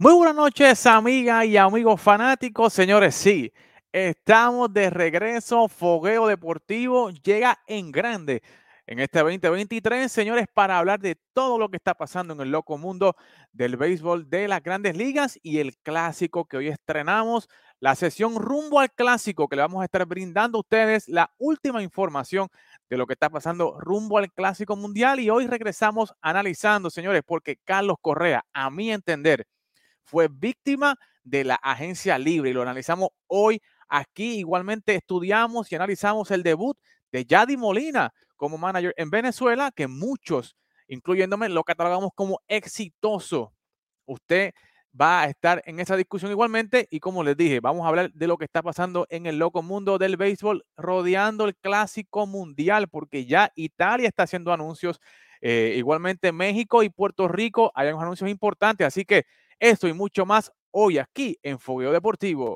Muy buenas noches, amigas y amigos fanáticos. Señores, sí, estamos de regreso. Fogueo Deportivo llega en grande en este 2023, señores, para hablar de todo lo que está pasando en el loco mundo del béisbol de las grandes ligas y el clásico que hoy estrenamos, la sesión rumbo al clásico que le vamos a estar brindando a ustedes la última información de lo que está pasando rumbo al clásico mundial y hoy regresamos analizando, señores, porque Carlos Correa, a mi entender, fue víctima de la agencia libre y lo analizamos hoy aquí. Igualmente estudiamos y analizamos el debut de Yadi Molina como manager en Venezuela, que muchos, incluyéndome, lo catalogamos como exitoso. Usted va a estar en esa discusión igualmente y como les dije, vamos a hablar de lo que está pasando en el loco mundo del béisbol rodeando el clásico mundial, porque ya Italia está haciendo anuncios, eh, igualmente México y Puerto Rico hay unos anuncios importantes, así que esto y mucho más hoy aquí en Fogueo Deportivo.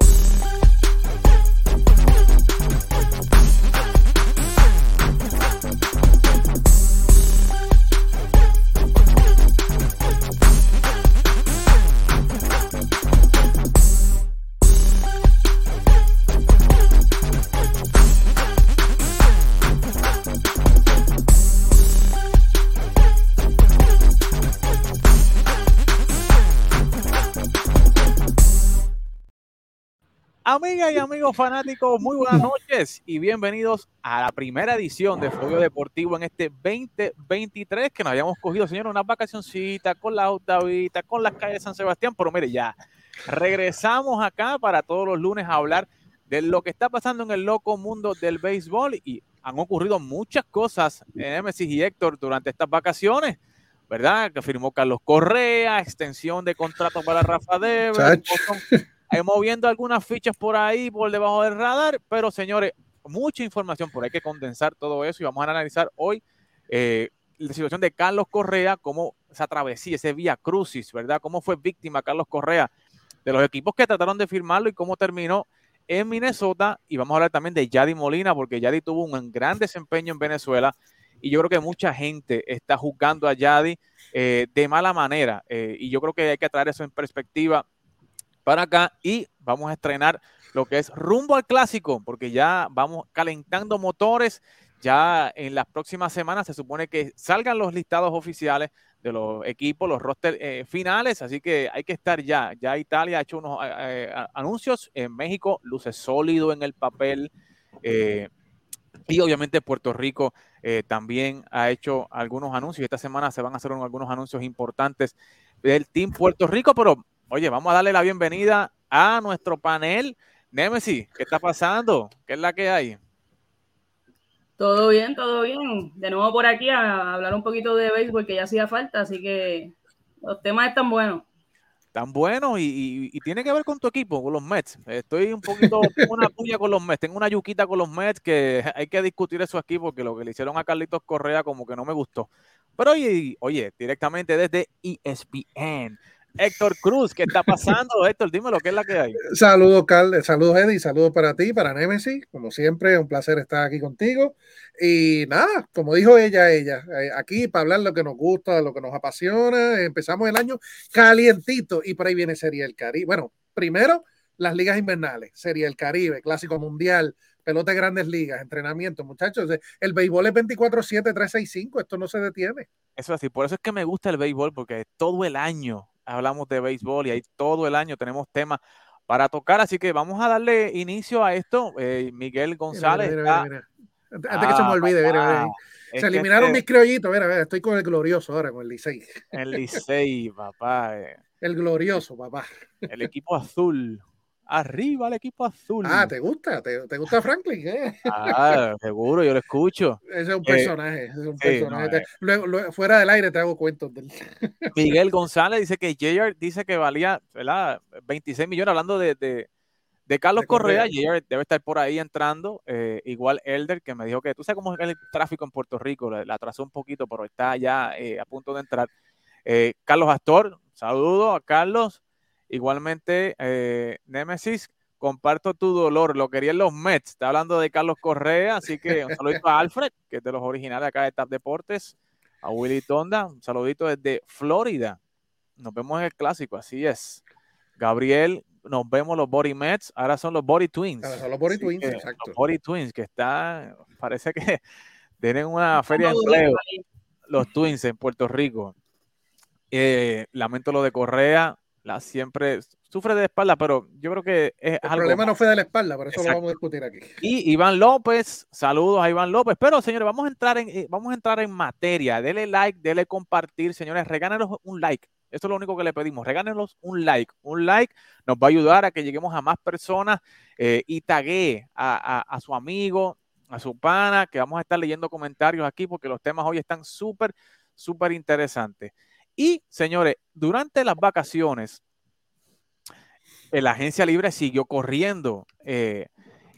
Amigas y amigos fanáticos, muy buenas noches y bienvenidos a la primera edición de Fuego Deportivo en este 2023 que nos habíamos cogido, señor, una vacacioncita con la Octavita, con las calles de San Sebastián, pero mire, ya regresamos acá para todos los lunes a hablar de lo que está pasando en el loco mundo del béisbol y han ocurrido muchas cosas en Nemesis y Héctor durante estas vacaciones. ¿Verdad? Que firmó Carlos Correa, extensión de contrato para Rafa Dever, moviendo algunas fichas por ahí, por debajo del radar, pero señores, mucha información, por hay que condensar todo eso y vamos a analizar hoy eh, la situación de Carlos Correa, cómo esa travesía, ese vía crucis, ¿verdad? Cómo fue víctima Carlos Correa de los equipos que trataron de firmarlo y cómo terminó en Minnesota. Y vamos a hablar también de Yadi Molina, porque Yadi tuvo un gran desempeño en Venezuela y yo creo que mucha gente está juzgando a Yadi eh, de mala manera. Eh, y yo creo que hay que traer eso en perspectiva para acá y vamos a estrenar lo que es rumbo al clásico, porque ya vamos calentando motores. Ya en las próximas semanas se supone que salgan los listados oficiales de los equipos, los roster eh, finales, así que hay que estar ya. Ya Italia ha hecho unos eh, eh, anuncios, en México luce sólido en el papel y obviamente Puerto Rico también ha hecho algunos anuncios. Esta semana se van a hacer algunos anuncios importantes del Team Puerto Rico, pero Oye, vamos a darle la bienvenida a nuestro panel. Nemesis, ¿qué está pasando? ¿Qué es la que hay? Todo bien, todo bien. De nuevo por aquí a hablar un poquito de béisbol que ya hacía falta, así que los temas están buenos. Están buenos y, tiene que ver con tu equipo, con los Mets. Estoy un poquito, tengo una puya con los Mets, tengo una yuquita con los Mets que hay que discutir eso aquí porque lo que le hicieron a Carlitos Correa como que no me gustó. Pero oye, oye, directamente desde ESPN. Héctor Cruz, ¿qué está pasando, Héctor? Dime lo que es la que hay. Saludos, Carl, saludos, Eddie, saludos para ti, para Nemesis. Como siempre, un placer estar aquí contigo. Y nada, como dijo ella, ella, eh, aquí para hablar lo que nos gusta, lo que nos apasiona. Empezamos el año calientito y por ahí viene Serie del Caribe. Bueno, primero las ligas invernales, Serie del Caribe, Clásico Mundial, pelota de grandes ligas, entrenamiento, muchachos. El béisbol es 24-7, 365, esto no se detiene. Eso es así, por eso es que me gusta el béisbol, porque todo el año hablamos de béisbol y ahí todo el año tenemos temas para tocar, así que vamos a darle inicio a esto. Eh, Miguel González. Antes que se me ah, olvide, se eliminaron este mis criollitos, mira, estoy con el glorioso ahora, con el Licey. El Licey, papá. Eh. El glorioso, papá. El equipo azul. Arriba el equipo azul. Ah, ¿te gusta? ¿Te, te gusta Franklin? Eh? Ah, seguro, yo lo escucho. Ese es un eh, personaje. es un personaje. Eh. luego, fuera del aire te hago cuentos del. Miguel González dice que JR dice que valía ¿verdad? 26 millones, hablando de, de, de Carlos Correa. JR debe estar por ahí entrando. igual Elder, que me dijo que tú sabes cómo es el tráfico en Puerto Rico, la, atrasó un poquito, pero está ya a punto de entrar. Carlos Astor, saludo a Carlos. Igualmente, eh, Nemesis, comparto tu dolor. Lo querían los Mets. Está hablando de Carlos Correa, así que un saludito a Alfred, que es de los originales acá de TAP Deportes. A Willy Tonda, un saludito desde Florida. Nos vemos en el clásico, así es. Gabriel, nos vemos los Body Mets, ahora son los Body Twins. Ahora son los Body Twins, exacto. Los Body Twins, que está, parece que tienen una feria de empleo, los Twins en Puerto Rico. Eh, lamento lo de Correa, la siempre sufre de espalda, pero yo creo que es El problema no fue de la espalda, por eso lo vamos a discutir aquí. Y Iván López, saludos a Iván López. Pero, señores, vamos a entrar en, eh, vamos a entrar en materia. Dele like, dele compartir, señores, regánenos un like. Eso es lo único que le pedimos. Regánenos un like. Un like nos va a ayudar a que lleguemos a más personas eh, y taguee a, a, su amigo, a su pana, que vamos a estar leyendo comentarios aquí porque los temas hoy están súper, súper interesantes. Y, señores, durante las vacaciones, la agencia libre siguió corriendo. Eh,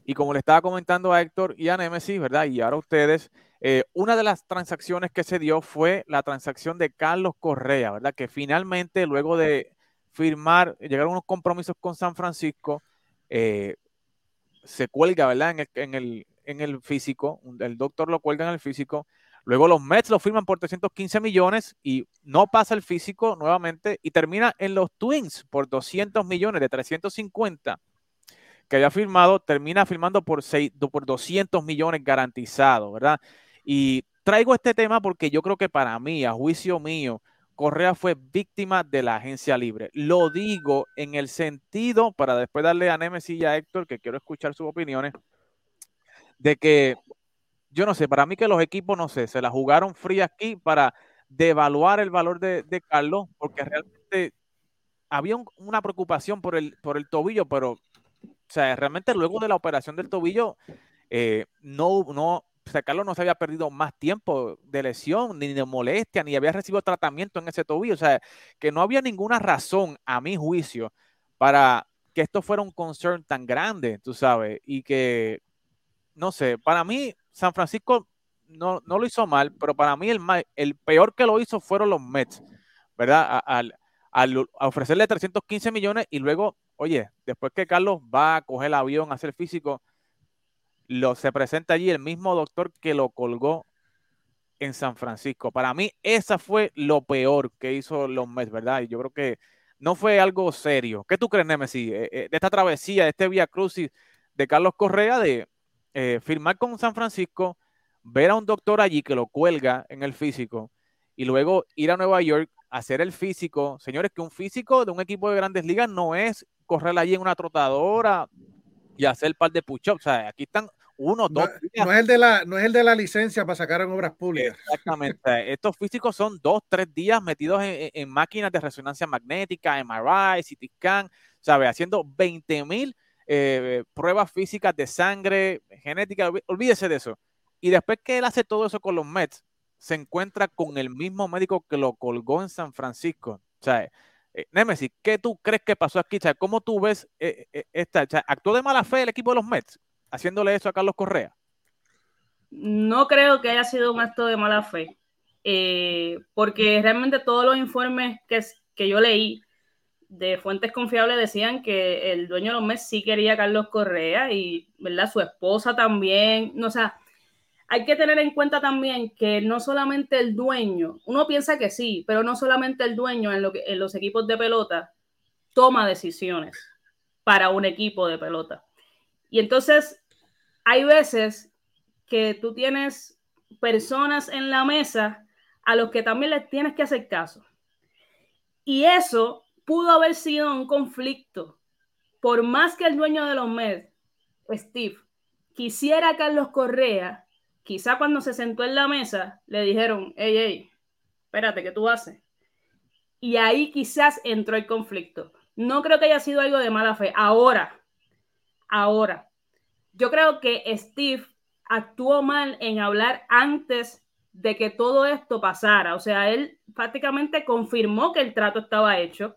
y como le estaba comentando a Héctor y a Nemesis, ¿verdad? Y ahora ustedes, eh, una de las transacciones que se dio fue la transacción de Carlos Correa, ¿verdad? Que finalmente, luego de firmar, llegar a unos compromisos con San Francisco, eh, se cuelga, ¿verdad? En el, en el físico, el doctor lo cuelga en el físico, Luego los Mets lo firman por 315 millones y no pasa el físico nuevamente y termina en los Twins por 200 millones de 350 que había firmado, termina firmando por, por 200 millones garantizados, ¿verdad? Y traigo este tema porque yo creo que para mí, a juicio mío, Correa fue víctima de la agencia libre. Lo digo en el sentido, para después darle a Nemesis y a Héctor, que quiero escuchar sus opiniones, de que yo no sé, para mí que los equipos, no sé, se la jugaron fría aquí para devaluar el valor de, Carlos, porque realmente había una preocupación por el, por el tobillo, pero, o sea, realmente luego de la operación del tobillo, eh, no, no, Carlos no se había perdido más tiempo de lesión, ni de molestia, ni había recibido tratamiento en ese tobillo, o sea, que no había ninguna razón, a mi juicio, para que esto fuera un concern tan grande, tú sabes, y que, no sé, para mí San Francisco no, lo hizo mal, pero para mí el, el peor que lo hizo fueron los Mets, ¿verdad? Al, ofrecerle 315 millones y luego, oye, después que Carlos va a coger el avión, a hacer físico, lo, se presenta allí el mismo doctor que lo colgó en San Francisco. Para mí, esa fue lo peor que hizo los Mets, ¿verdad? Y yo creo que no fue algo serio. ¿Qué tú crees, Nemesis, eh, eh, de esta travesía, de este Via Crucis de Carlos Correa, de, eh, firmar con San Francisco, ver a un doctor allí que lo cuelga en el físico y luego ir a Nueva York a hacer el físico. Señores, que un físico de un equipo de grandes ligas no es correr allí en una trotadora y hacer el par de push-ups. O sea, aquí están uno, dos. No, es el de la, no es el de la licencia para sacar en obras públicas. Exactamente. Estos físicos son dos, tres días metidos en, máquinas de resonancia magnética, MRI, CT scan, ¿sabes? Haciendo 20 mil eh, pruebas físicas de sangre, genética, olvídese de eso. Y después que él hace todo eso con los Mets, se encuentra con el mismo médico que lo colgó en San Francisco. O sea, eh, Nemesis, ¿qué tú crees que pasó aquí? O ¿cómo tú ves eh, esta? O sea, ¿Actuó de mala fe el equipo de los Mets haciéndole eso a Carlos Correa? No creo que haya sido un acto de mala fe, porque realmente todos los informes que, que yo leí de fuentes confiables decían que el dueño de los Mets sí quería a Carlos Correa y, ¿verdad? Su esposa también. No, o sea, hay que tener en cuenta también que no solamente el dueño, uno piensa que sí, pero no solamente el dueño en, lo que, en los equipos de pelota toma decisiones para un equipo de pelota. Y entonces hay veces que tú tienes personas en la mesa a los que también les tienes que hacer caso. Y eso pudo haber sido un conflicto. Por más que el dueño de los Mets, Steve, quisiera a Carlos Correa, quizá cuando se sentó en la mesa le dijeron, hey, hey, espérate, ¿qué tú haces? Y ahí quizás entró el conflicto. No creo que haya sido algo de mala fe. Ahora, ahora, yo creo que Steve actuó mal en hablar antes de que todo esto pasara. O sea, él prácticamente confirmó que el trato estaba hecho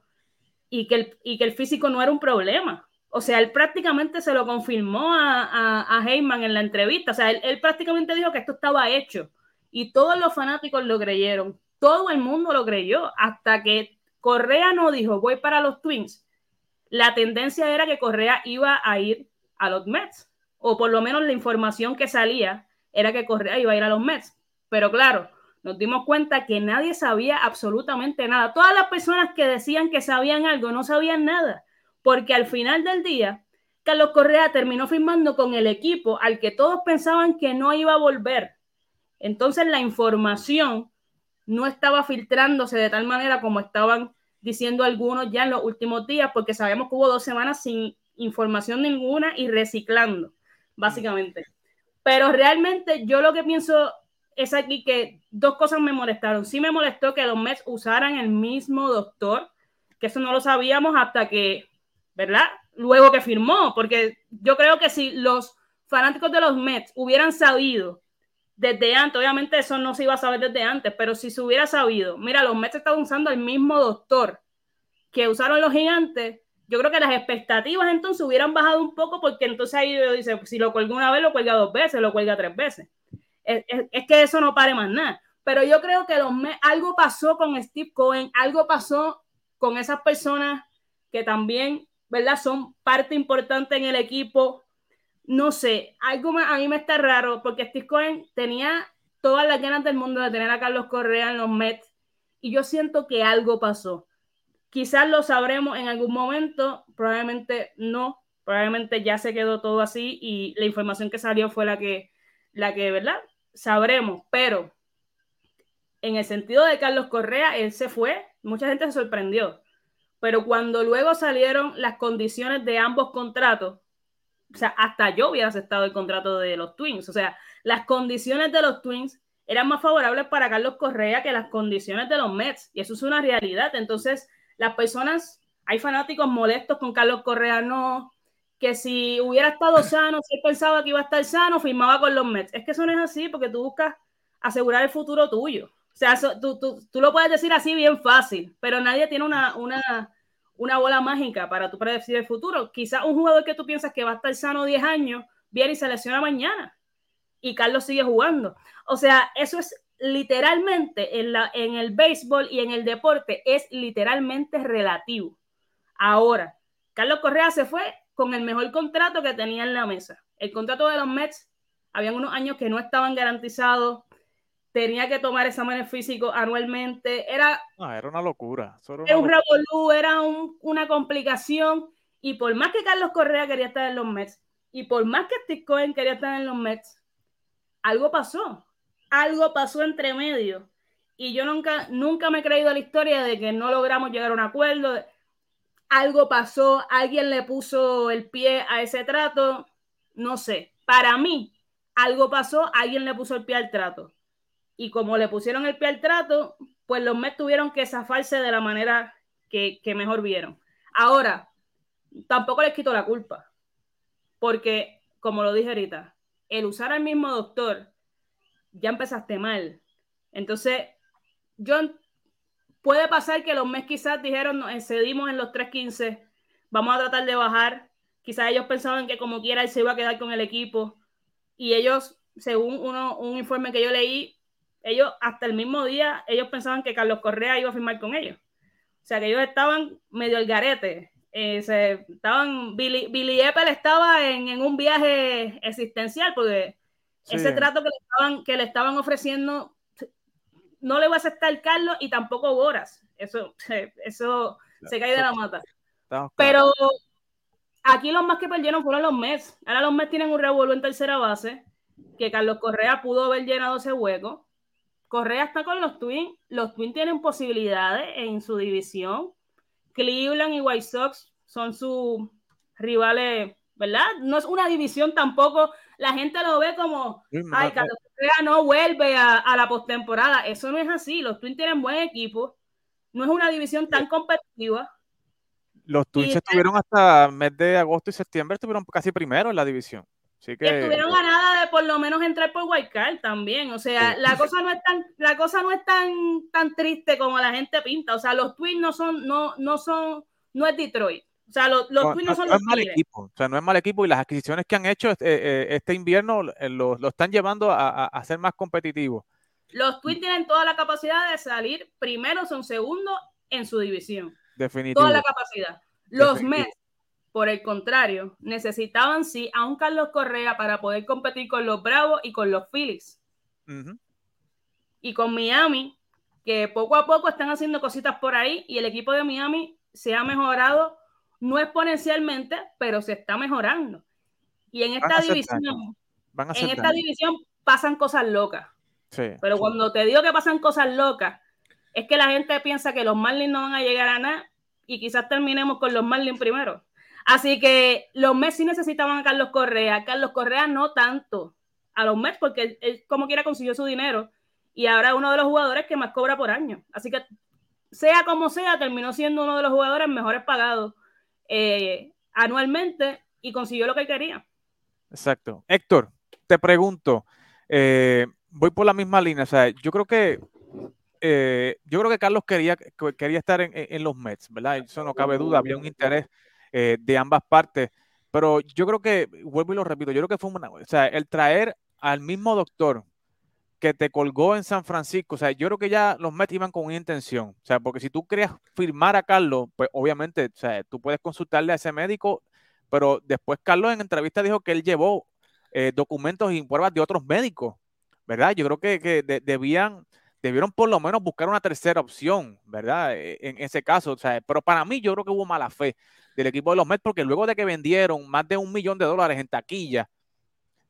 y que, el, y que el físico no era un problema. O sea, él prácticamente se lo confirmó a, a, Heyman en la entrevista. O sea, él, prácticamente dijo que esto estaba hecho. Y todos los fanáticos lo creyeron. Todo el mundo lo creyó. Hasta que Correa no dijo, voy para los Twins. La tendencia era que Correa iba a ir a los Mets. O por lo menos la información que salía era que Correa iba a ir a los Mets. Pero claro, nos dimos cuenta que nadie sabía absolutamente nada. Todas las personas que decían que sabían algo no sabían nada, porque al final del día, Carlos Correa terminó firmando con el equipo al que todos pensaban que no iba a volver. Entonces la información no estaba filtrándose de tal manera como estaban diciendo algunos ya en los últimos días, porque sabemos que hubo dos semanas sin información ninguna y reciclando, básicamente. Pero realmente yo lo que pienso es aquí que dos cosas me molestaron. Sí me molestó que los Mets usaran el mismo doctor, que eso no lo sabíamos hasta que, ¿verdad? Luego que firmó, porque yo creo que si los fanáticos de los Mets hubieran sabido desde antes, obviamente eso no se iba a saber desde antes, pero si se hubiera sabido, mira, los Mets estaban usando el mismo doctor que usaron los gigantes, yo creo que las expectativas entonces hubieran bajado un poco porque entonces ahí dice, si lo cuelga una vez, lo cuelga dos veces, lo cuelga tres veces. Es, que eso no pare más nada. Pero yo creo que los algo pasó con Steve Cohen, algo pasó con esas personas que también, ¿verdad? Son parte importante en el equipo. No sé, algo a mí me está raro porque Steve Cohen tenía todas las ganas del mundo de tener a Carlos Correa en los Mets y yo siento que algo pasó Quizás lo sabremos en algún momento, probablemente no, probablemente ya se quedó todo así y la información que salió fue la que, la que, ¿verdad? Sabremos, pero en el sentido de Carlos Correa, él se fue, mucha gente se sorprendió, pero cuando luego salieron las condiciones de ambos contratos, o sea, hasta yo hubiera aceptado el contrato de los Twins, o sea, las condiciones de los Twins eran más favorables para Carlos Correa que las condiciones de los Mets, y eso es una realidad, entonces las personas, hay fanáticos molestos con Carlos Correa, no, que si hubiera estado sano, si él pensaba que iba a estar sano, firmaba con los Mets. Es que eso no es así porque tú buscas asegurar el futuro tuyo. O sea, tú, tú, lo puedes decir así bien fácil, pero nadie tiene una, una, una bola mágica para tú predecir el futuro. Quizás un jugador que tú piensas que va a estar sano 10 años, viene y se lesiona mañana y Carlos sigue jugando. O sea, eso es literalmente en, la, en el béisbol y en el deporte es literalmente relativo. Ahora, Carlos Correa se fue con el mejor contrato que tenía en la mesa. El contrato de los Mets, habían unos años que no estaban garantizados, tenía que tomar exámenes físicos anualmente, era... era una locura. Era, un revolú, era una complicación, y por más que Carlos Correa quería estar en los Mets, y por más que Steve Cohen quería estar en los Mets, algo pasó algo pasó entre medio. Y yo nunca, nunca me he creído la historia de que no logramos llegar a un acuerdo. Algo pasó, alguien le puso el pie a ese trato. No sé. Para mí, algo pasó, alguien le puso el pie al trato. Y como le pusieron el pie al trato, pues los Mets tuvieron que zafarse de la manera que, que mejor vieron. Ahora, tampoco les quito la culpa. Porque, como lo dije ahorita, el usar al mismo doctor ya empezaste mal. Entonces, John, puede pasar que los mes quizás dijeron, nos excedimos en los 3.15, vamos a tratar de bajar. Quizás ellos pensaban que como quiera él se iba a quedar con el equipo. Y ellos, según uno, un informe que yo leí, ellos hasta el mismo día, ellos pensaban que Carlos Correa iba a firmar con ellos. O sea, que ellos estaban medio al garete. Eh, se, estaban, Billy, Billy Apple estaba en, en, un viaje existencial porque ese trato que le, estaban, que le estaban ofreciendo no le va a aceptar Carlos y tampoco Boras. Eso, eso se cae de la mata. Pero aquí los más que perdieron fueron los Mets. Ahora los Mets tienen un revuelo en tercera base, que Carlos Correa pudo haber llenado ese hueco. Correa está con los Twins. Los Twins tienen posibilidades en su división. Cleveland y White Sox son sus rivales, ¿verdad? No es una división tampoco la gente lo ve como, ay, Carlos Correa no vuelve a, la postemporada. Eso no es así. Los Twins tienen buen equipo. No es una división tan competitiva. Los Twins estuvieron hasta mes de agosto y septiembre, estuvieron casi primero en la división. Así que, estuvieron a nada de por lo menos entrar por Card también. O sea, la cosa no es tan, la cosa no es tan, tan triste como la gente pinta. O sea, los Twins no son, no, no son, no es Detroit. O sea, los, los no, no, son es mal equipo. O sea, no es mal equipo y las adquisiciones que han hecho este, eh, este invierno eh, lo, lo, están llevando a, a, ser más competitivos. Los Twins tienen toda la capacidad de salir primero o segundo en su división. Definitivo. Toda la capacidad. Los Mets, por el contrario, necesitaban sí a un Carlos Correa para poder competir con los Bravos y con los Phillies. Y con Miami, que poco a poco están haciendo cositas por ahí y el equipo de Miami se ha mejorado no exponencialmente, pero se está mejorando. Y en esta división, en esta división pasan cosas locas. Pero cuando te digo que pasan cosas locas, es que la gente piensa que los Marlins no van a llegar a nada y quizás terminemos con los Marlins primero. Así que los Mets sí necesitaban a Carlos Correa. Carlos Correa no tanto a los Mets porque él, como quiera consiguió su dinero y ahora es uno de los jugadores que más cobra por año. Así que sea como sea, terminó siendo uno de los jugadores mejores pagados eh, anualmente y consiguió lo que quería. Exacto. Héctor, te pregunto, eh, voy por la misma línea. O sea, yo creo que eh, yo creo que Carlos quería, quería estar en, los Mets, ¿verdad? Eso no cabe duda, había un interés de ambas partes. Pero yo creo que, vuelvo y lo repito, yo creo que fue una, o sea, el traer al mismo doctor que te colgó en San Francisco, o sea, yo creo que ya los Mets iban con una intención, o sea, porque si tú querías firmar a Carlos, pues obviamente, o sea, tú puedes consultarle a ese médico, pero después Carlos en entrevista dijo que él llevó eh, documentos y pruebas de otros médicos, ¿verdad? Yo creo que, debían, debieron por lo menos buscar una tercera opción, ¿verdad? E, en ese caso, o sea, pero para mí yo creo que hubo mala fe del equipo de los Mets porque luego de que vendieron más de un millón de dólares en taquilla,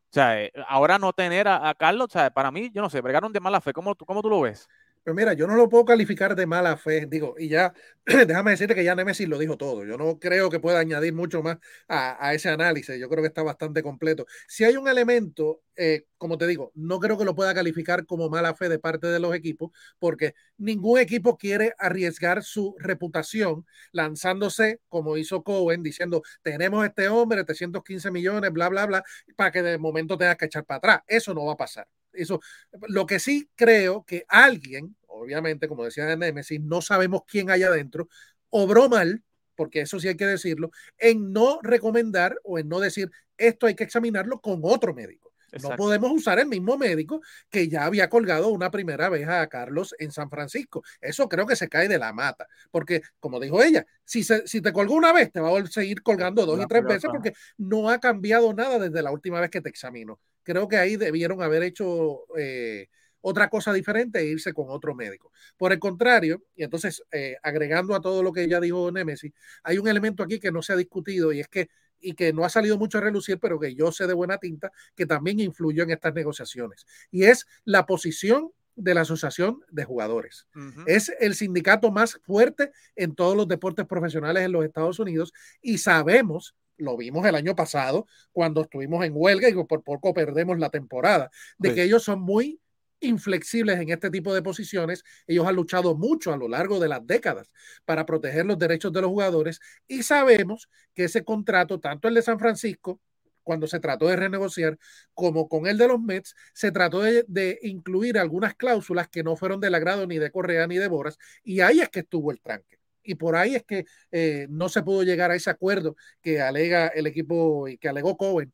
o sea, eh, ahora no tener a, Carlos, o para mí, yo no sé, bregaron de mala fe. ¿Cómo, cómo tú lo ves? Pero mira, yo no lo puedo calificar de mala fe, digo, y ya, déjame decirte que ya Nemesis lo dijo todo. Yo no creo que pueda añadir mucho más a, ese análisis. Yo creo que está bastante completo. Si hay un elemento, eh, como te digo, no creo que lo pueda calificar como mala fe de parte de los equipos, porque ningún equipo quiere arriesgar su reputación lanzándose, como hizo Cohen, diciendo, tenemos este hombre, 315 millones, bla, bla, bla, para que de momento tengas que echar para atrás. Eso no va a pasar. Eso, lo que sí creo que alguien, obviamente, como decía Nemesis, no sabemos quién hay adentro, obró mal, porque eso sí hay que decirlo, en no recomendar o en no decir esto hay que examinarlo con otro médico. No podemos usar el mismo médico que ya había colgado una primera vez a Carlos en San Francisco. Eso creo que se cae de la mata, porque como dijo ella, si, si te colgó una vez, te va a seguir colgando dos y tres veces porque no ha cambiado nada desde la última vez que te examinó creo que ahí debieron haber hecho eh, otra cosa diferente e irse con otro médico. Por el contrario, y entonces eh, agregando a todo lo que ya dijo Nemesis, hay un elemento aquí que no se ha discutido y es que y que no ha salido mucho a relucir, pero que yo sé de buena tinta, que también influyó en estas negociaciones. Y es la posición de la Asociación de Jugadores. Es el sindicato más fuerte en todos los deportes profesionales en los Estados Unidos y sabemos lo vimos el año pasado cuando estuvimos en huelga y por poco perdemos la temporada, de que ellos son muy inflexibles en este tipo de posiciones. Ellos han luchado mucho a lo largo de las décadas para proteger los derechos de los jugadores y sabemos que ese contrato, tanto el de San Francisco, cuando se trató de renegociar, como con el de los Mets, se trató de, incluir algunas cláusulas que no fueron del agrado ni de Correa ni de Boras, y ahí es que estuvo el tranque y por ahí es que eh, no se pudo llegar a ese acuerdo que alega el equipo y que alegó Cohen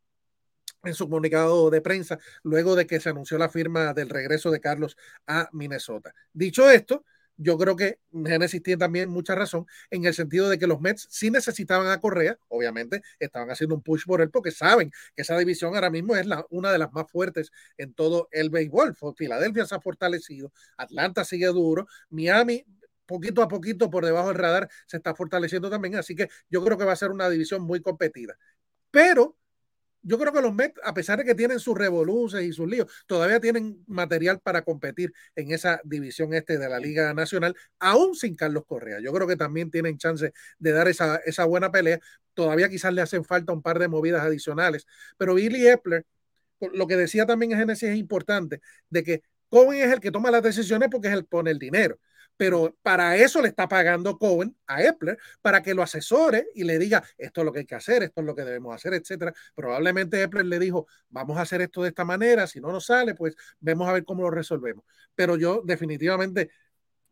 en su comunicado de prensa luego de que se anunció la firma del regreso de Carlos a Minnesota. Dicho esto, yo creo que Genesis tiene también mucha razón en el sentido de que los Mets sí necesitaban a Correa, obviamente estaban haciendo un push por él porque saben que esa división ahora mismo es la, una de las más fuertes en todo el béisbol. Filadelfia se ha fortalecido, Atlanta sigue duro, Miami poquito a poquito por debajo del radar se está fortaleciendo también, así que yo creo que va a ser una división muy competida. Pero yo creo que los Mets, a pesar de que tienen sus revoluciones y sus líos, todavía tienen material para competir en esa división este de la Liga Nacional, aún sin Carlos Correa. Yo creo que también tienen chance de dar esa, esa buena pelea. Todavía quizás le hacen falta un par de movidas adicionales, pero Billy Epler, lo que decía también en Genesis es importante, de que Cohen es el que toma las decisiones porque es el que pone el dinero pero para eso le está pagando Cohen a Epler para que lo asesore y le diga esto es lo que hay que hacer, esto es lo que debemos hacer, etcétera. Probablemente Epler le dijo, vamos a hacer esto de esta manera, si no nos sale, pues vemos a ver cómo lo resolvemos. Pero yo definitivamente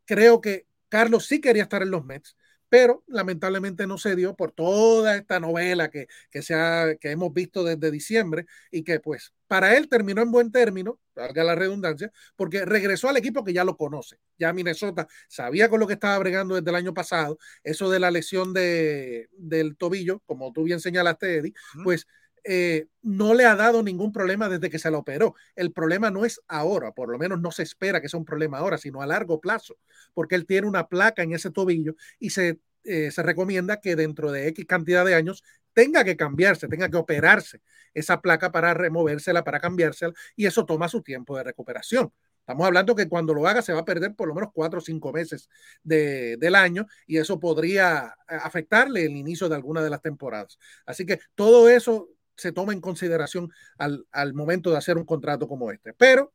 creo que Carlos sí quería estar en los Mets pero lamentablemente no se dio por toda esta novela que, que, se que hemos visto desde diciembre y que pues para él terminó en buen término, valga la redundancia, porque regresó al equipo que ya lo conoce. Ya Minnesota sabía con lo que estaba bregando desde el año pasado, eso de la lesión de, del tobillo, como tú bien señalaste, Eddie, pues eh, no le ha dado ningún problema desde que se la operó. El problema no es ahora, por lo menos no se espera que sea un problema ahora, sino a largo plazo, porque él tiene una placa en ese tobillo y se eh, se recomienda que dentro de X cantidad de años tenga que cambiarse, tenga que operarse esa placa para removérsela, para cambiársela, y eso toma su tiempo de recuperación. Estamos hablando que cuando lo haga se va a perder por lo menos cuatro o cinco meses del año y eso podría eh, afectarle el inicio de alguna de las temporadas. Así que todo eso se toma en consideración al, al momento de hacer un contrato como este. Pero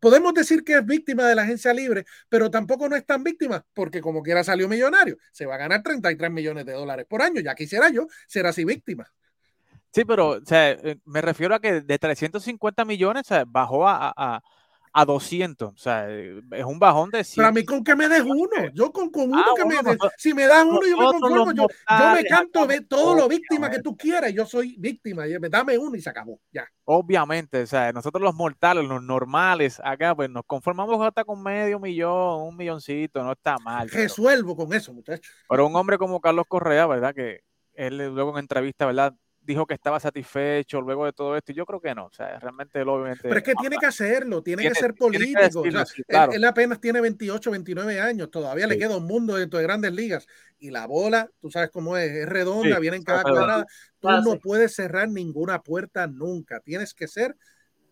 podemos decir que es víctima de la agencia libre, pero tampoco no es tan víctima porque como quiera salió millonario, se va a ganar 33 millones de dólares por año, ya quisiera yo ser así víctima. Sí, pero o sea, eh, me refiero a que de 350 millones bajó a, a 200. O sea, eh, es un bajón de 100. Pero a mí con que me des uno. Yo con, con uno ah, que me des. Si me das uno, yo me conformo. Yo, yo, me canto de todo lo víctima que tú quieras. Yo soy víctima. Dame uno y se acabó. Ya. Obviamente, o sea, nosotros los mortales, los normales, acá pues nos conformamos hasta con medio millón, un milloncito, no está mal. Resuelvo con eso, muchachos. Pero un hombre como Carlos Correa, ¿verdad? Que él luego en entrevista, ¿verdad? Dijo que estaba satisfecho luego de todo esto, y yo creo que no, o sea, realmente él obviamente... Pero es que tiene que hacerlo, tiene, que ser político, él, apenas tiene 28, 29 años, todavía le queda un mundo dentro de grandes ligas, y la bola, tú sabes cómo es, es redonda, viene en cada cuadrada, tú no puedes cerrar ninguna puerta nunca, tienes que ser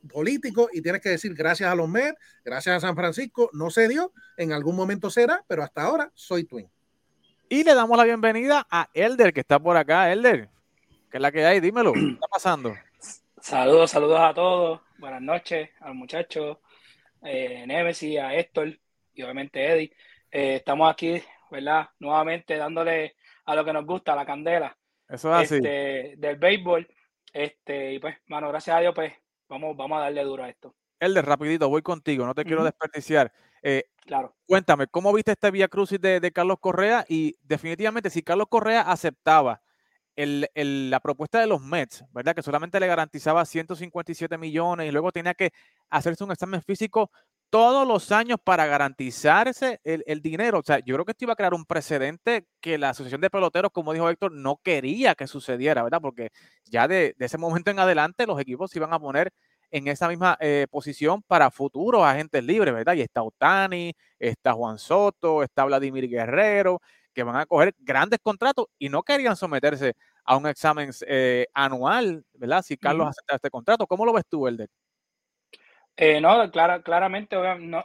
político y tienes que decir gracias a los Mets, gracias a San Francisco, no se dio, en algún momento será, pero hasta ahora soy Twin. Y le damos la bienvenida a Elder, que está por acá. Elder, ¿Qué es la que hay? Dímelo, ¿qué está pasando? Saludos, saludos a todos. Buenas noches a los muchachos, eh, Nemesis, a Héctor y obviamente Eddie. Eh, estamos aquí, ¿verdad? Nuevamente dándole a lo que nos gusta, la candela. Eso es así. Este, del béisbol. Este, y pues, mano, gracias a Dios, pues, vamos, vamos a darle duro a esto. Elder, rapidito, voy contigo, no te quiero desperdiciar. Eh, claro. Cuéntame, ¿cómo viste este Vía Crucis de, de Carlos Correa? Y definitivamente, si Carlos Correa aceptaba el, la propuesta de los Mets, ¿verdad? Que solamente le garantizaba 157 millones y luego tenía que hacerse un examen físico todos los años para garantizarse el, dinero. O sea, yo creo que esto iba a crear un precedente que la Asociación de Peloteros, como dijo Héctor, no quería que sucediera, ¿verdad? Porque ya de, ese momento en adelante los equipos se iban a poner en esa misma eh, posición para futuros agentes libres, ¿verdad? Y está Otani, está Juan Soto, está Vladimir Guerrero que van a coger grandes contratos y no querían someterse a un examen eh, anual, ¿verdad? Si Carlos acepta este contrato, ¿cómo lo ves tú, Elder? Eh, no, claramente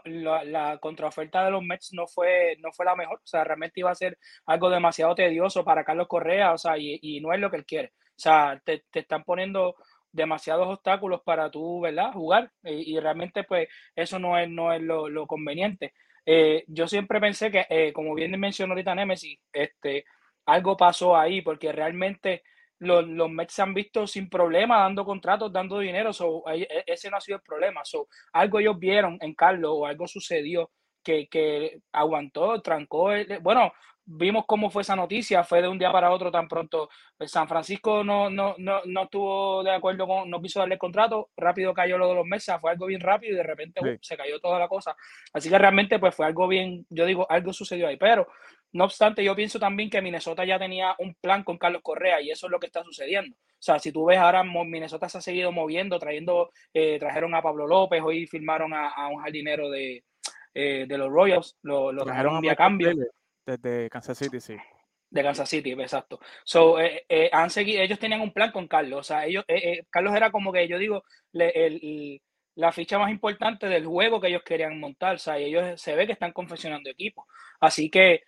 la, contraoferta de los Mets no fue, no fue la mejor, o sea, realmente iba a ser algo demasiado tedioso para Carlos Correa, o sea, y, no es lo que él quiere, o sea, te, están poniendo demasiados obstáculos para tú, ¿verdad? Jugar y, realmente pues eso no es, no es lo conveniente. Eh, yo siempre pensé que, eh, como bien mencionó ahorita Nemesis, este, algo pasó ahí, porque realmente los, los Mets se han visto sin problema dando contratos, dando dinero, e, ese no ha sido el problema. So, algo ellos vieron en Carlos o algo sucedió que, que aguantó, trancó. bueno, vimos cómo fue esa noticia, fue de un día para otro tan pronto. Pues, San Francisco no, no, no, no estuvo de acuerdo con, no quiso darle el contrato, rápido cayó lo de los meses, fue algo bien rápido y de repente uh, se cayó toda la cosa. Así que realmente pues fue algo bien, yo digo, algo sucedió ahí, pero no obstante, yo pienso también que Minnesota ya tenía un plan con Carlos Correa y eso es lo que está sucediendo. O sea, si tú ves ahora, Minnesota se ha seguido moviendo, trayendo, eh, trajeron a Pablo López, hoy firmaron a, un jardinero de, eh, de los Royals, lo, trajeron a cambio. Desde Kansas City, sí. De Kansas City, exacto. So, eh, eh, han seguido, ellos tenían un plan con Carlos. O sea, ellos, eh, Carlos era como que yo digo, la ficha más importante del juego que ellos querían montar. O sea, ellos se ve que están confeccionando equipos. Así que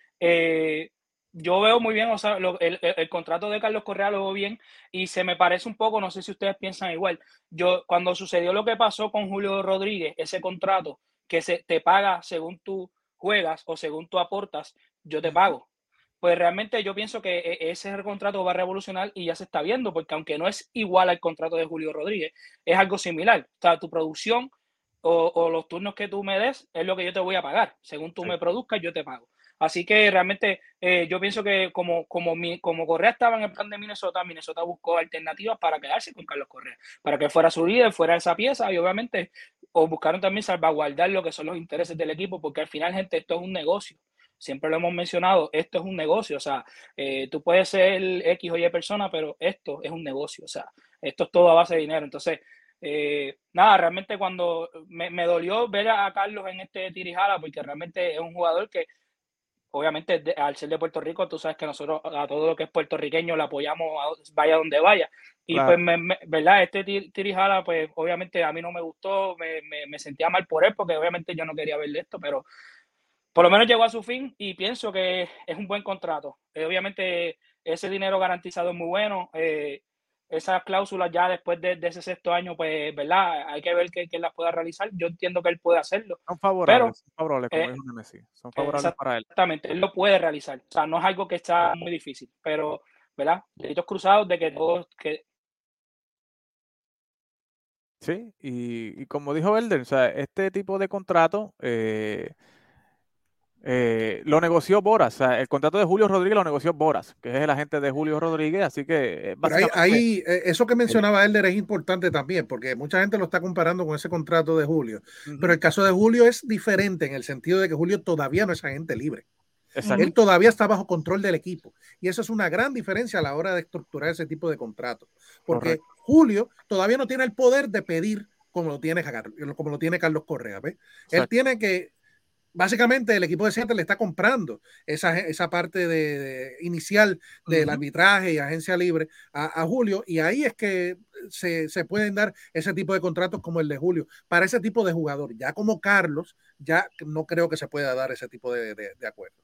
yo veo muy bien, o sea, el, contrato de Carlos Correa lo veo bien y se me parece un poco, no sé si ustedes piensan igual. Yo, cuando sucedió lo que pasó con Julio Rodríguez, ese contrato que se te paga según tú juegas o según tú aportas, yo te pago. Pues realmente yo pienso que e, ese contrato va a revolucionar y ya se está viendo, porque aunque no es igual al contrato de Julio Rodríguez, es algo similar. O sea, tu producción o, los turnos que tú me des es lo que yo te voy a pagar. Según tú me produzcas, yo te pago. Así que realmente eh, yo pienso que como, como, mi, como Correa estaba en el plan de Minnesota, Minnesota buscó alternativas para quedarse con Carlos Correa, para que fuera su líder, fuera esa pieza y obviamente o buscaron también salvaguardar lo que son los intereses del equipo, porque al final, gente, esto es un negocio. Siempre lo hemos mencionado, esto es un negocio, o sea, eh, tú puedes ser X o Y persona, pero esto es un negocio, o sea, esto es todo a base de dinero. Entonces, eh, nada, realmente cuando me, dolió ver a Carlos en este tirijala, porque realmente es un jugador que obviamente al ser de Puerto Rico, tú sabes que nosotros a todo lo que es puertorriqueño le apoyamos vaya donde vaya. Y pues, ¿verdad? Este Tirijala, pues obviamente a mí no me gustó, me, me, sentía mal por él, porque obviamente yo no quería verle esto, pero por lo menos llegó a su fin y pienso que es un buen contrato. Eh, obviamente ese dinero garantizado es muy bueno. Eh, esas cláusulas ya después de, ese sexto año, pues, ¿verdad? Hay que ver que, que las pueda realizar. Yo entiendo que él puede hacerlo. Son favorables, son favorables, como eh, Messi. Son favorables para él. Exactamente, él lo puede realizar. O sea, no es algo que está muy difícil, pero, ¿verdad? Deditos cruzados de que todos, que, Sí, y, y, como dijo Belden, o sea, este tipo de contrato eh, eh, lo negoció Boras, o sea, el contrato de Julio Rodríguez lo negoció Boras, que es el agente de Julio Rodríguez, así que... Eh, Pero ahí, eh, eso que mencionaba Elder es importante también, porque mucha gente lo está comparando con ese contrato de Julio, pero el caso de Julio es diferente en el sentido de que Julio todavía no es agente libre. Él todavía está bajo control del equipo. Y eso es una gran diferencia a la hora de estructurar ese tipo de contrato. Porque Julio todavía no tiene el poder de pedir como lo tiene, como lo tiene Carlos Correa. Él tiene que básicamente el equipo de Seattle le está comprando esa, esa parte de, inicial del arbitraje y agencia libre a, Julio y ahí es que se, pueden dar ese tipo de contratos como el de Julio para ese tipo de jugador. Ya como Carlos, ya no creo que se pueda dar ese tipo de, de acuerdo.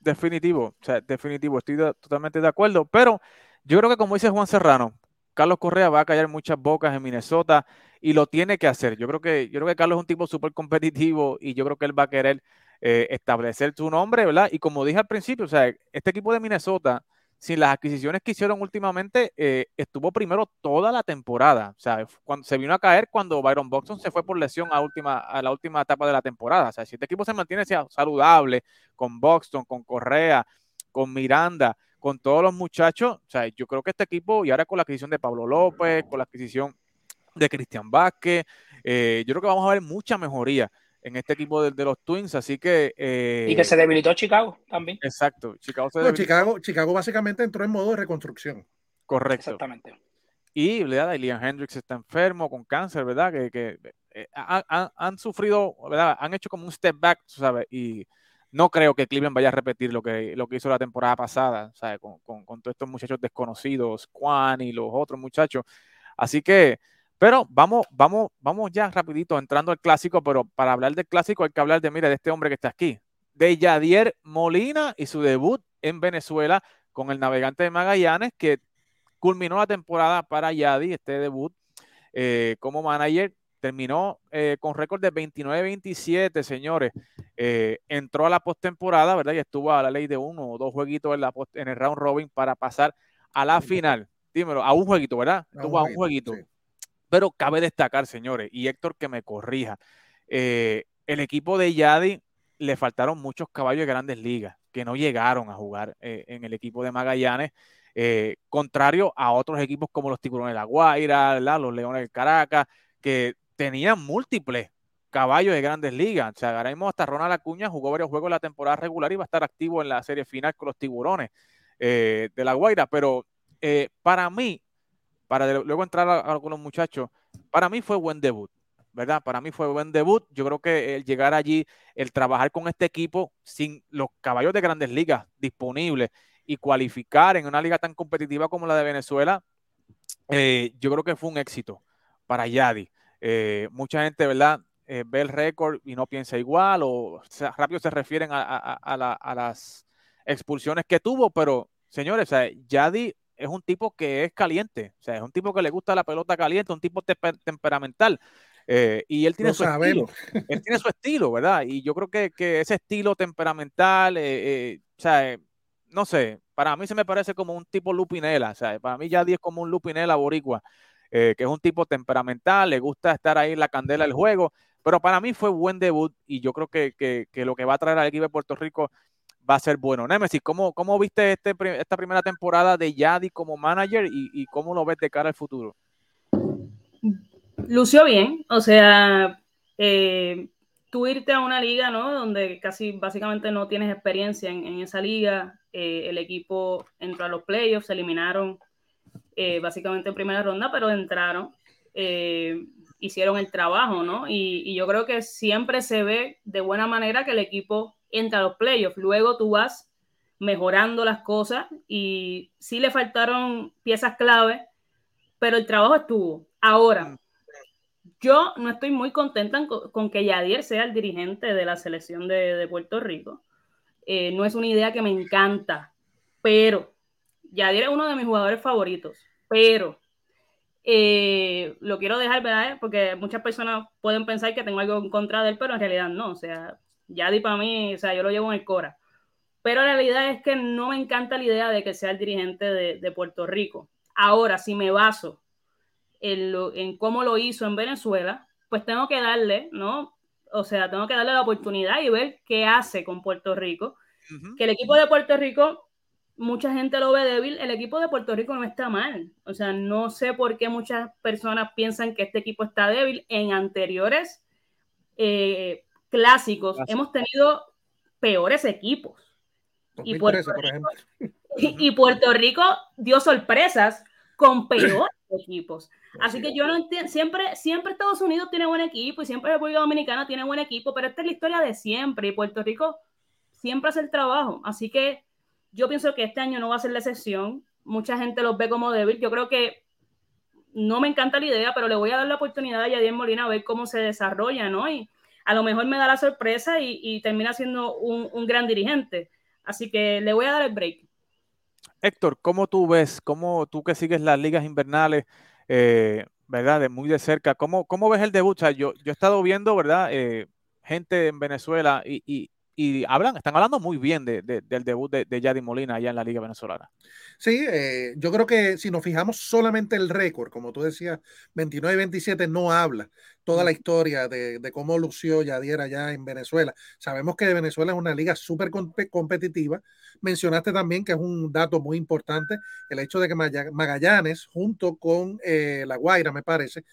Definitivo, o sea, definitivo, estoy totalmente de acuerdo, pero yo creo que como dice Juan Serrano, Carlos Correa va a callar muchas bocas en Minnesota y lo tiene que hacer. Yo creo que, yo creo que Carlos es un tipo súper competitivo y yo creo que él va a querer eh, establecer su nombre, ¿verdad? Y como dije al principio, o sea, este equipo de Minnesota, sin las adquisiciones que hicieron últimamente, eh, estuvo primero toda la temporada. O sea, cuando, se vino a caer cuando Byron Boxon se fue por lesión a, última, a la última etapa de la temporada. O sea, si este equipo se mantiene saludable con Boxton, con Correa, con Miranda, con todos los muchachos, o sea, yo creo que este equipo, y ahora con la adquisición de Pablo López, con la adquisición de Cristian Vázquez. Eh, yo creo que vamos a ver mucha mejoría en este equipo de, los Twins, así que... Eh, y que se debilitó Chicago también. Exacto, Chicago se Chicago, Chicago básicamente entró en modo de reconstrucción. Correcto. Exactamente. Y ¿verdad? Liam Hendricks está enfermo con cáncer, ¿verdad? Que, que eh, han, sufrido, ¿verdad? Han hecho como un step back, ¿sabes? Y no creo que Cleveland vaya a repetir lo que, lo que hizo la temporada pasada, ¿sabes? Con, con, todos estos muchachos desconocidos, Juan y los otros muchachos. Así que pero vamos, vamos, vamos ya rapidito entrando al clásico, pero para hablar del clásico hay que hablar de, mire, de este hombre que está aquí, de Yadier Molina y su debut en Venezuela con el navegante de Magallanes, que culminó la temporada para Yadi, este debut eh, como manager, terminó eh, con récord de 29-27, señores. Eh, entró a la postemporada, ¿verdad? Y estuvo a la ley de uno o dos jueguitos en, la en el round robin para pasar a la final. Dímelo, a un jueguito, ¿verdad? Estuvo a un jueguito. Pero cabe destacar, señores, y Héctor que me corrija, eh, el equipo de Yadi le faltaron muchos caballos de grandes ligas que no llegaron a jugar en el equipo de Magallanes, contrario a otros equipos como los Tiburones de la Guaira, los Leones del Caracas, que tenían múltiples caballos de grandes ligas. O sea, ahora mismo hasta Ronald Acuña jugó varios juegos en la temporada regular y va a estar activo en la serie final con los Tiburones de la Guaira. Pero para mí, para luego entrar a, algunos muchachos, para mí fue buen debut, ¿verdad? Para mí fue buen debut. Yo creo que el llegar allí, el trabajar con este equipo sin los caballos de grandes ligas disponibles y cualificar en una liga tan competitiva como la de Venezuela, eh, yo creo que fue un éxito para Yadi. Eh, mucha gente, ¿verdad? Eh, ve el récord y no piensa igual o, rápido se refieren a, las expulsiones que tuvo, pero señores, Yadi es un tipo que es caliente, o sea, es un tipo que le gusta la pelota caliente, un tipo temperamental. Eh, y él tiene su estilo. Él tiene su estilo, ¿verdad? Y yo creo que, ese estilo temperamental, eh, o sea, no sé, para mí se me parece como un tipo lupinela, o sea, para mí ya es como un lupinela boricua, que es un tipo temperamental, le gusta estar ahí en la candela del juego, pero para mí fue buen debut y yo creo que, que lo que va a traer al equipo de Puerto Rico va a ser bueno. Nemesis, ¿cómo, cómo viste este, esta primera temporada de Yadi como manager y, cómo lo ves de cara al futuro? Lució bien, o sea, eh, tú irte a una liga, ¿no? Donde casi básicamente no tienes experiencia en, esa liga, eh, el equipo entró a los playoffs, se eliminaron eh, básicamente en primera ronda, pero entraron. eh, hicieron el trabajo, ¿no? Y, yo creo que siempre se ve de buena manera que el equipo entra a los playoffs. Luego tú vas mejorando las cosas y sí le faltaron piezas clave, pero el trabajo estuvo. Ahora, yo no estoy muy contenta con, que Yadier sea el dirigente de la selección de, Puerto Rico. Eh, no es una idea que me encanta, pero Yadier es uno de mis jugadores favoritos, pero eh, lo quiero dejar, ¿verdad? Porque muchas personas pueden pensar que tengo algo en contra de él, pero en realidad no. O sea, Yadi para mí, o sea, yo lo llevo en el Cora. Pero la realidad es que no me encanta la idea de que sea el dirigente de, Puerto Rico. Ahora, si me baso en, en, cómo lo hizo en Venezuela, pues tengo que darle, ¿no? O sea, tengo que darle la oportunidad y ver qué hace con Puerto Rico. Que el equipo de Puerto Rico mucha gente lo ve débil, el equipo de Puerto Rico no está mal. O sea, no sé por qué muchas personas piensan que este equipo está débil. En anteriores eh, clásicos hemos tenido peores equipos. Y Puerto, Rico, y, Puerto Rico dio sorpresas con peores equipos. Así que yo no entiendo, siempre, siempre Estados Unidos tiene buen equipo y siempre República Dominicana tiene buen equipo, pero esta es la historia de siempre y Puerto Rico siempre hace el trabajo. Así que yo pienso que este año no va a ser la excepción. Mucha gente los ve como débil. Yo creo que no me encanta la idea, pero le voy a dar la oportunidad a Yadier Molina a ver cómo se desarrolla, ¿no? Y a lo mejor me da la sorpresa y, termina siendo un, gran dirigente. Así que le voy a dar el break. Héctor, ¿cómo tú ves, cómo tú que sigues las ligas invernales, eh, ¿verdad? De muy de cerca, ¿cómo, cómo ves el debut? yo, yo he estado viendo, ¿verdad? Eh, gente en Venezuela y hablan, están hablando muy bien de, del debut de, de Yadi Molina allá en la Liga Venezolana. Sí, eh, yo creo que si nos fijamos solamente el récord, como tú decías, 29 y 27 no habla toda la historia de, cómo lució Yadier allá en Venezuela. Sabemos que Venezuela es una liga súper competitiva. Mencionaste también que es un dato muy importante el hecho de que Magallanes, junto con eh, La Guaira, me parece,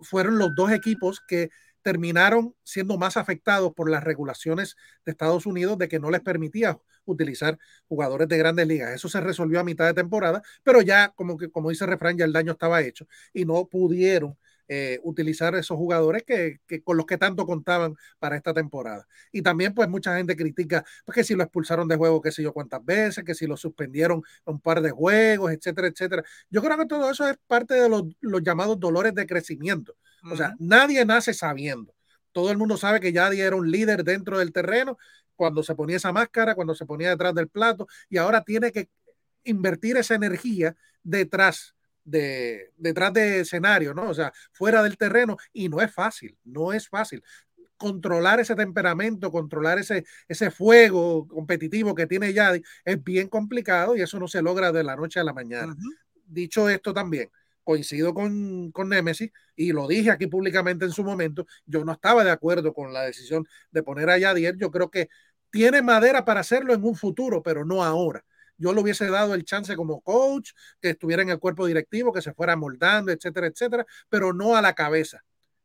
fueron los dos equipos que terminaron siendo más afectados por las regulaciones de Estados Unidos de que no les permitía utilizar jugadores de grandes ligas. Eso se resolvió a mitad de temporada, pero ya, como, que, como dice el refrán, ya el daño estaba hecho y no pudieron eh, utilizar esos jugadores que, con los que tanto contaban para esta temporada. Y también, pues, mucha gente critica pues, que si lo expulsaron de juego, qué sé yo cuántas veces, que si lo suspendieron un par de juegos, etcétera, etcétera. Yo creo que todo eso es parte de los, los llamados dolores de crecimiento o sea, nadie nace sabiendo. Todo el mundo sabe que Yadi era un líder dentro del terreno cuando se ponía esa máscara, cuando se ponía detrás del plato, y ahora tiene que invertir esa energía detrás de detrás de escenario, ¿no? O sea, fuera del terreno, y no es fácil, no es fácil. Controlar ese temperamento, controlar ese, ese fuego competitivo que tiene Yadi es bien complicado y eso no se logra de la noche a la mañana. Dicho esto también, coincido con, con Nemesis y lo dije aquí públicamente en su momento, yo no estaba de acuerdo con la decisión de poner a Yadier, yo creo que tiene madera para hacerlo en un futuro, pero no ahora. Yo le hubiese dado el chance como coach, que estuviera en el cuerpo directivo, que se fuera moldando, etcétera, etcétera, pero no a la cabeza.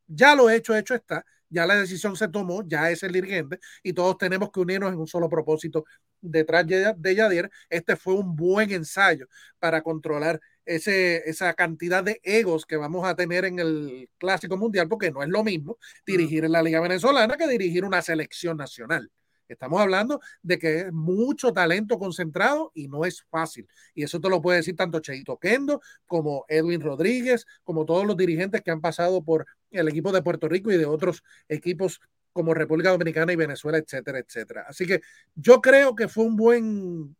Ya lo hecho, hecho está, ya la decisión se tomó, ya es el dirigente y todos tenemos que unirnos en un solo propósito detrás de Yadier. Este fue un buen ensayo para controlar ese, esa cantidad de egos que vamos a tener en el Clásico Mundial, porque no es lo mismo dirigir en la Liga Venezolana que dirigir una selección nacional. Estamos hablando de que es mucho talento concentrado y no es fácil. Y eso te lo puede decir tanto Cheito Kendo como Edwin Rodríguez, como todos los dirigentes que han pasado por el equipo de Puerto Rico y de otros equipos como República Dominicana y Venezuela, etcétera, etcétera. Así que yo creo que fue un buen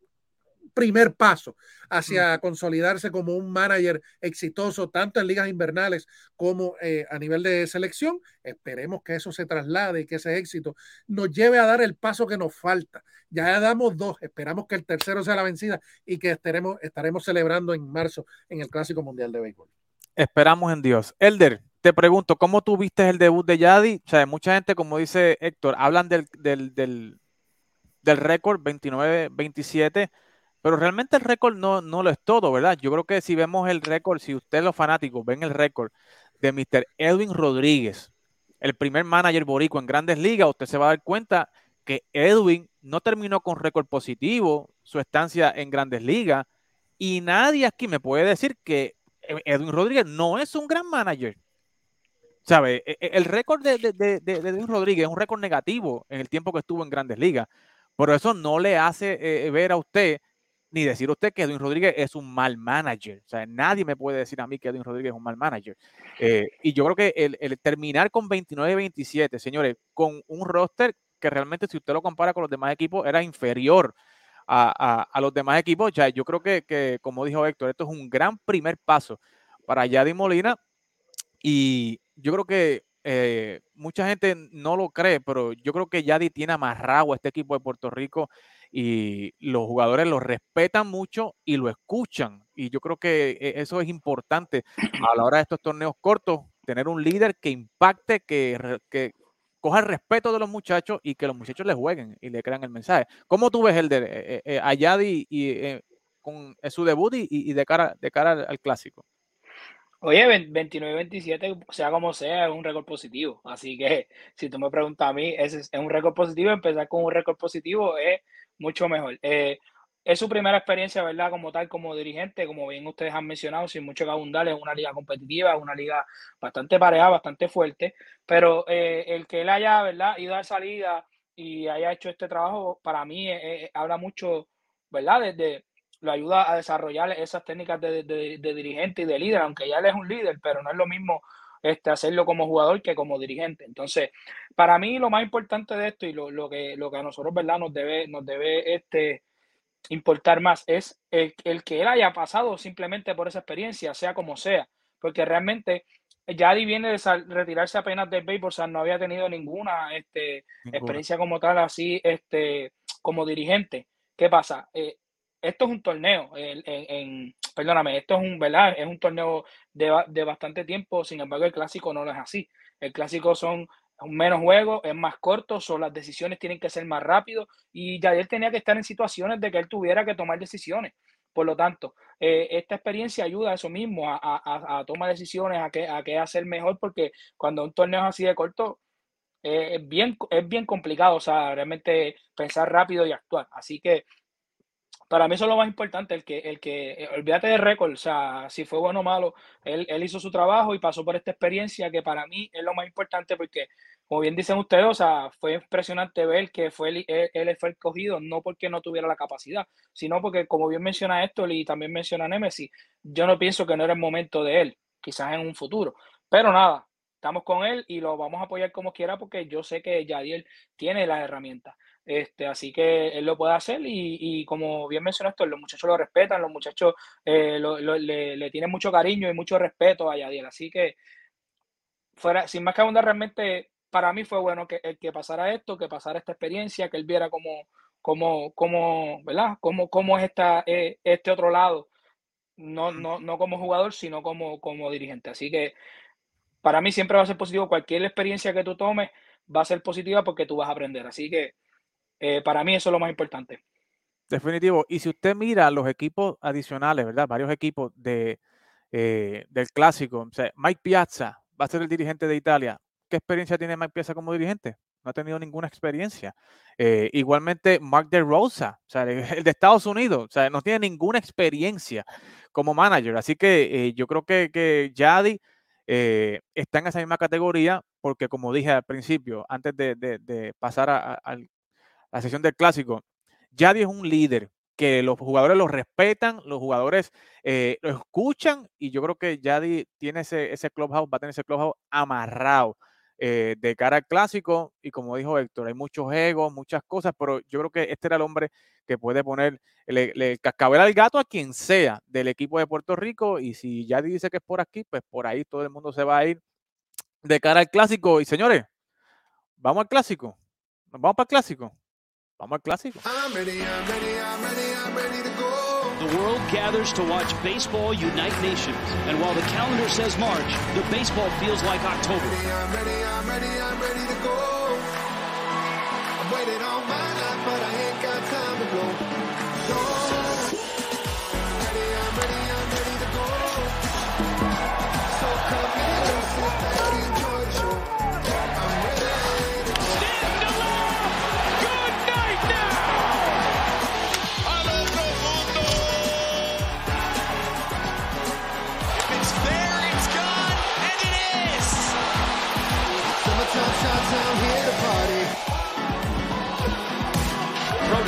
primer paso hacia consolidarse como un manager exitoso, tanto en ligas invernales como eh, a nivel de selección. Esperemos que eso se traslade y que ese éxito nos lleve a dar el paso que nos falta. Ya damos dos, esperamos que el tercero sea la vencida y que estaremos, estaremos celebrando en marzo en el Clásico Mundial de Béisbol. Esperamos en Dios. Elder, te pregunto, ¿cómo tú viste el debut de Yadi? O sea, mucha gente, como dice Héctor, hablan del, del, del, del récord 29-27 pero realmente el récord no, no lo es todo, ¿verdad? Yo creo que si vemos el récord, si ustedes los fanáticos ven el récord de Mr. Edwin Rodríguez, el primer manager borico en grandes ligas, usted se va a dar cuenta que Edwin no terminó con récord positivo su estancia en grandes ligas y nadie aquí me puede decir que Edwin Rodríguez no es un gran manager. ¿Sabe? E, e, el récord de, Edwin Rodríguez es un récord negativo en el tiempo que estuvo en Grandes Ligas, pero eso no le hace eh, ver a usted ni decir a usted que Edwin Rodríguez es un mal manager. O sea, nadie me puede decir a mí que Edwin Rodríguez es un mal manager. Eh, y yo creo que el, terminar con 29-27, señores, con un roster que realmente si usted lo compara con los demás equipos era inferior a, los demás equipos, ya yo creo que, como dijo Héctor, esto es un gran primer paso para Yadi Molina y yo creo que eh, mucha gente no lo cree, pero yo creo que Yadi tiene amarrado a este equipo de Puerto Rico y los jugadores lo respetan mucho y lo escuchan. Y yo creo que e, eso es importante a la hora de estos torneos cortos, tener un líder que impacte, que, coja el respeto de los muchachos y que los muchachos le jueguen y le crean el mensaje. ¿Cómo tú ves el eh, eh, Ayadi y, con su debut y, de cara, de cara al, clásico? Oye, 29-27, sea como sea, es un récord positivo. Así que si tú me preguntas a mí, es, es un récord positivo. Empezar con un récord positivo es mucho mejor. Eh, es su primera experiencia, ¿verdad? Como tal, como dirigente, como bien ustedes han mencionado, sin mucho que abundar, es una liga competitiva, es una liga bastante pareja, bastante fuerte, pero eh, el que él haya, ¿verdad? Ido a salida y haya hecho este trabajo, para mí eh, habla mucho, ¿verdad? Desde, lo ayuda a desarrollar esas técnicas de, dirigente y de líder, aunque ya él es un líder, pero no es lo mismo este, hacerlo como jugador que como dirigente. Entonces, para mí lo más importante de esto y lo, que, lo que a nosotros, ¿verdad? Nos debe, nos debe este, importar más es el, que él haya pasado simplemente por esa experiencia, sea como sea, porque realmente Yadi viene de retirarse apenas del béisbol, o sea, no había tenido ninguna, este, experiencia como tal, así, este, como dirigente. ¿Qué pasa? Eh, esto es un torneo, en, perdóname, esto es un, ¿verdad? Es un torneo de, de, bastante tiempo, sin embargo el clásico no lo es así. El clásico son menos juegos, es más corto, son, las decisiones tienen que ser más rápido y ya él tenía que estar en situaciones de que él tuviera que tomar decisiones. Por lo tanto, eh, esta experiencia ayuda a eso mismo, a, a, a tomar decisiones, a qué, a qué hacer mejor, porque cuando un torneo es así de corto, eh, es, bien, es bien complicado, o sea, realmente pensar rápido y actuar. Así que para mí eso es lo más importante, el que, el que, eh, olvídate de récord, o sea, si fue bueno o malo, él, él, hizo su trabajo y pasó por esta experiencia que para mí es lo más importante porque, como bien dicen ustedes, o sea, fue impresionante ver que fue él, él fue escogido, no porque no tuviera la capacidad, sino porque, como bien menciona esto y también menciona Nemesis, yo no pienso que no era el momento de él, quizás en un futuro, pero nada, estamos con él y lo vamos a apoyar como quiera porque yo sé que Yadiel tiene las herramientas. Este, así que él lo puede hacer y, como bien mencionaste, los muchachos lo respetan, los muchachos eh, le, tienen mucho cariño y mucho respeto a Yadiel. Así que, fuera, sin más que abundar, realmente para mí fue bueno que, que pasara esto, que pasara esta experiencia, que él viera cómo, cómo, cómo, ¿verdad? Cómo, cómo es esta, eh, este otro lado, no, no, no como jugador, sino como, como dirigente. Así que para mí siempre va a ser positivo. Cualquier experiencia que tú tomes va a ser positiva porque tú vas a aprender. Así que eh, para mí eso es lo más importante. Definitivo. Y si usted mira los equipos adicionales, ¿verdad? Varios equipos de, eh, del clásico. Mike Piazza va a ser el dirigente de Italia. ¿Qué experiencia tiene Mike Piazza como dirigente? No ha tenido ninguna experiencia. Eh, igualmente, Mark de Rosa, el de Estados Unidos, no tiene ninguna experiencia como manager. Así que yo creo que, que Yadi está en esa misma categoría, porque como dije al principio, antes de, pasar al la sesión del clásico, Yadi es un líder que los jugadores lo respetan, los jugadores eh, lo escuchan y yo creo que Yadi tiene ese, ese clubhouse, va a tener ese clubhouse amarrado eh, de cara al clásico y como dijo Héctor, hay muchos egos, muchas cosas, pero yo creo que este era el hombre que puede poner el, cascabel al gato a quien sea del equipo de Puerto Rico y si Yadi dice que es por aquí, pues por ahí todo el mundo se va a ir de cara al clásico y señores, vamos al clásico, nos vamos para el clásico. Vamos al clásico. The world gathers to watch baseball unite nations. And while the calendar says March, the baseball feels like October. I'm ready, I'm ready, I'm ready to go. I've waited all my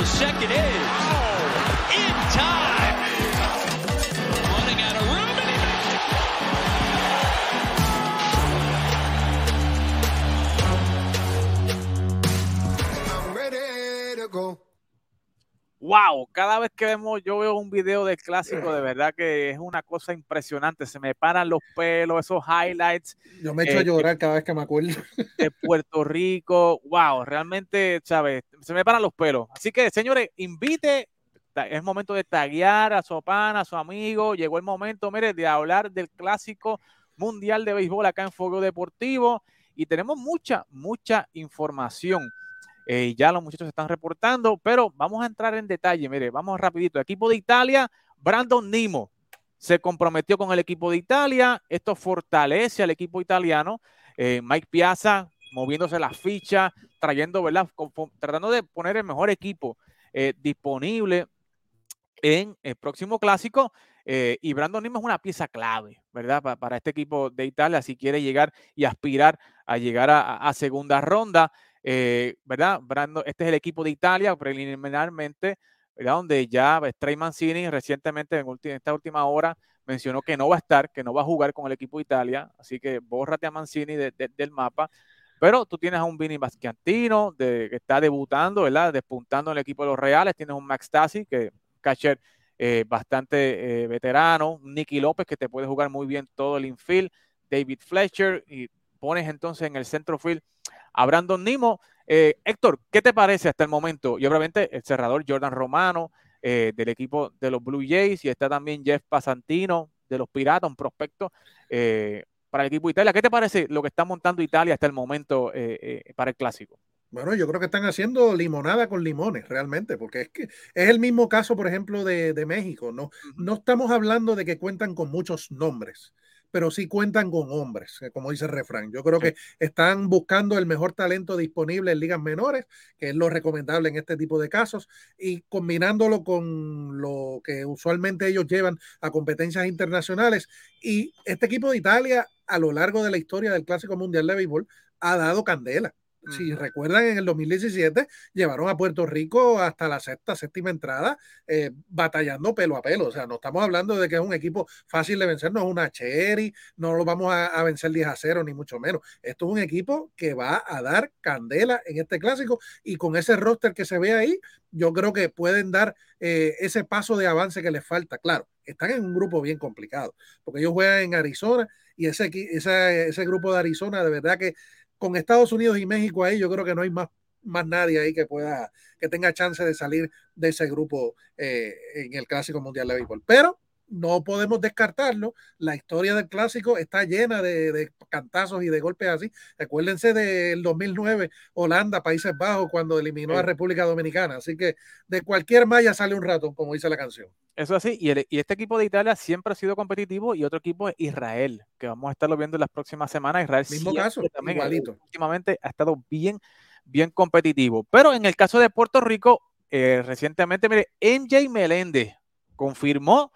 the second is Wow, cada vez que vemos, yo veo un video del clásico, de verdad que es una cosa impresionante. Se me paran los pelos, esos highlights Yo me echo a Eh, llorar cada vez que me acuerdo. de Puerto Rico. Wow, realmente, ¿sabes? Se me paran los pelos. Así que, señores, invite. Es momento de taguear a su pana, a su amigo. Llegó el momento, mire, de hablar del clásico mundial de béisbol acá en Fuego Deportivo. Y tenemos mucha, mucha información. Eh, ya los muchachos están reportando, pero vamos a entrar en detalle. Mire, vamos rapidito. Equipo de Italia, Brandon Nimo se comprometió con el equipo de Italia. Esto fortalece al equipo italiano. Eh, Mike Piazza moviéndose las fichas, trayendo, ¿verdad? Tratando de poner el mejor equipo eh, disponible en el próximo clásico. eh, y Brandon Nimo es una pieza clave, ¿verdad? Pa- para este equipo de Italia, si quiere llegar y aspirar a llegar a segunda ronda. Eh, ¿Verdad? Brandon, este es el equipo de Italia preliminarmente, ¿verdad? Donde ya pues, Trey Mancini recientemente en, esta última hora mencionó que no va a estar, que no va a jugar con el equipo de Italia, así que bórrate a Mancini de- de- del mapa. Pero tú tienes a un Vini Basquiantino de, que está debutando, ¿verdad? Despuntando en el equipo de los Reales. Tienes un Max Tassi, que catcher eh, bastante eh, veterano. Nicky López, que te puede jugar muy bien todo el infield. David Fletcher. Y pones entonces en el centro field a Brandon Nimo. Eh, Héctor, ¿qué te parece hasta el momento? Y obviamente el cerrador Jordan Romano eh, del equipo de los Blue Jays y está también Jeff Pasantino de los Piratas, un prospecto eh, para el equipo de Italia. ¿Qué te parece lo que está montando Italia hasta el momento para el clásico? Bueno, yo creo que están haciendo limonada con limones, realmente, porque es que es el mismo caso, por ejemplo, de, de México. No, no estamos hablando de que cuentan con muchos nombres, pero sí cuentan con hombres, eh, como dice el refrán. Yo creo Sí. que están buscando el mejor talento disponible en ligas menores, que es lo recomendable en este tipo de casos, y combinándolo con lo que usualmente ellos llevan a competencias internacionales. Y este equipo de Italia, a lo largo de la historia del Clásico Mundial de Béisbol, ha dado candela. Si recuerdan, en el 2017 llevaron a Puerto Rico hasta la sexta, séptima entrada, eh, batallando pelo a pelo. O sea, no estamos hablando de que es un equipo fácil de vencer, no es una Cherry, no lo vamos a, a vencer 10 a 0, ni mucho menos. Esto es un equipo que va a dar candela en este clásico y con ese roster que se ve ahí, yo creo que pueden dar eh, ese paso de avance que les falta. Claro, están en un grupo bien complicado, porque ellos juegan en Arizona y ese, ese, ese grupo de Arizona, de verdad que con Estados Unidos y México ahí, yo creo que no hay más, más nadie ahí que pueda, que tenga chance de salir de ese grupo eh, en el Clásico Mundial de Béisbol. Pero no podemos descartarlo. La historia del clásico está llena de, de cantazos y de golpes así. Recuérdense del 2009, Holanda, Países Bajos, cuando eliminó a Sí. República Dominicana. Así que de cualquier malla sale un rato, como dice la canción. Eso así, y, el- y este equipo de Italia siempre ha sido competitivo y otro equipo es Israel, que vamos a estarlo viendo en las próximas semanas. Israel Mismo siempre caso, también, eh, igualito. últimamente ha estado bien, bien competitivo. Pero en el caso de Puerto Rico, eh, recientemente, mire, MJ Meléndez confirmó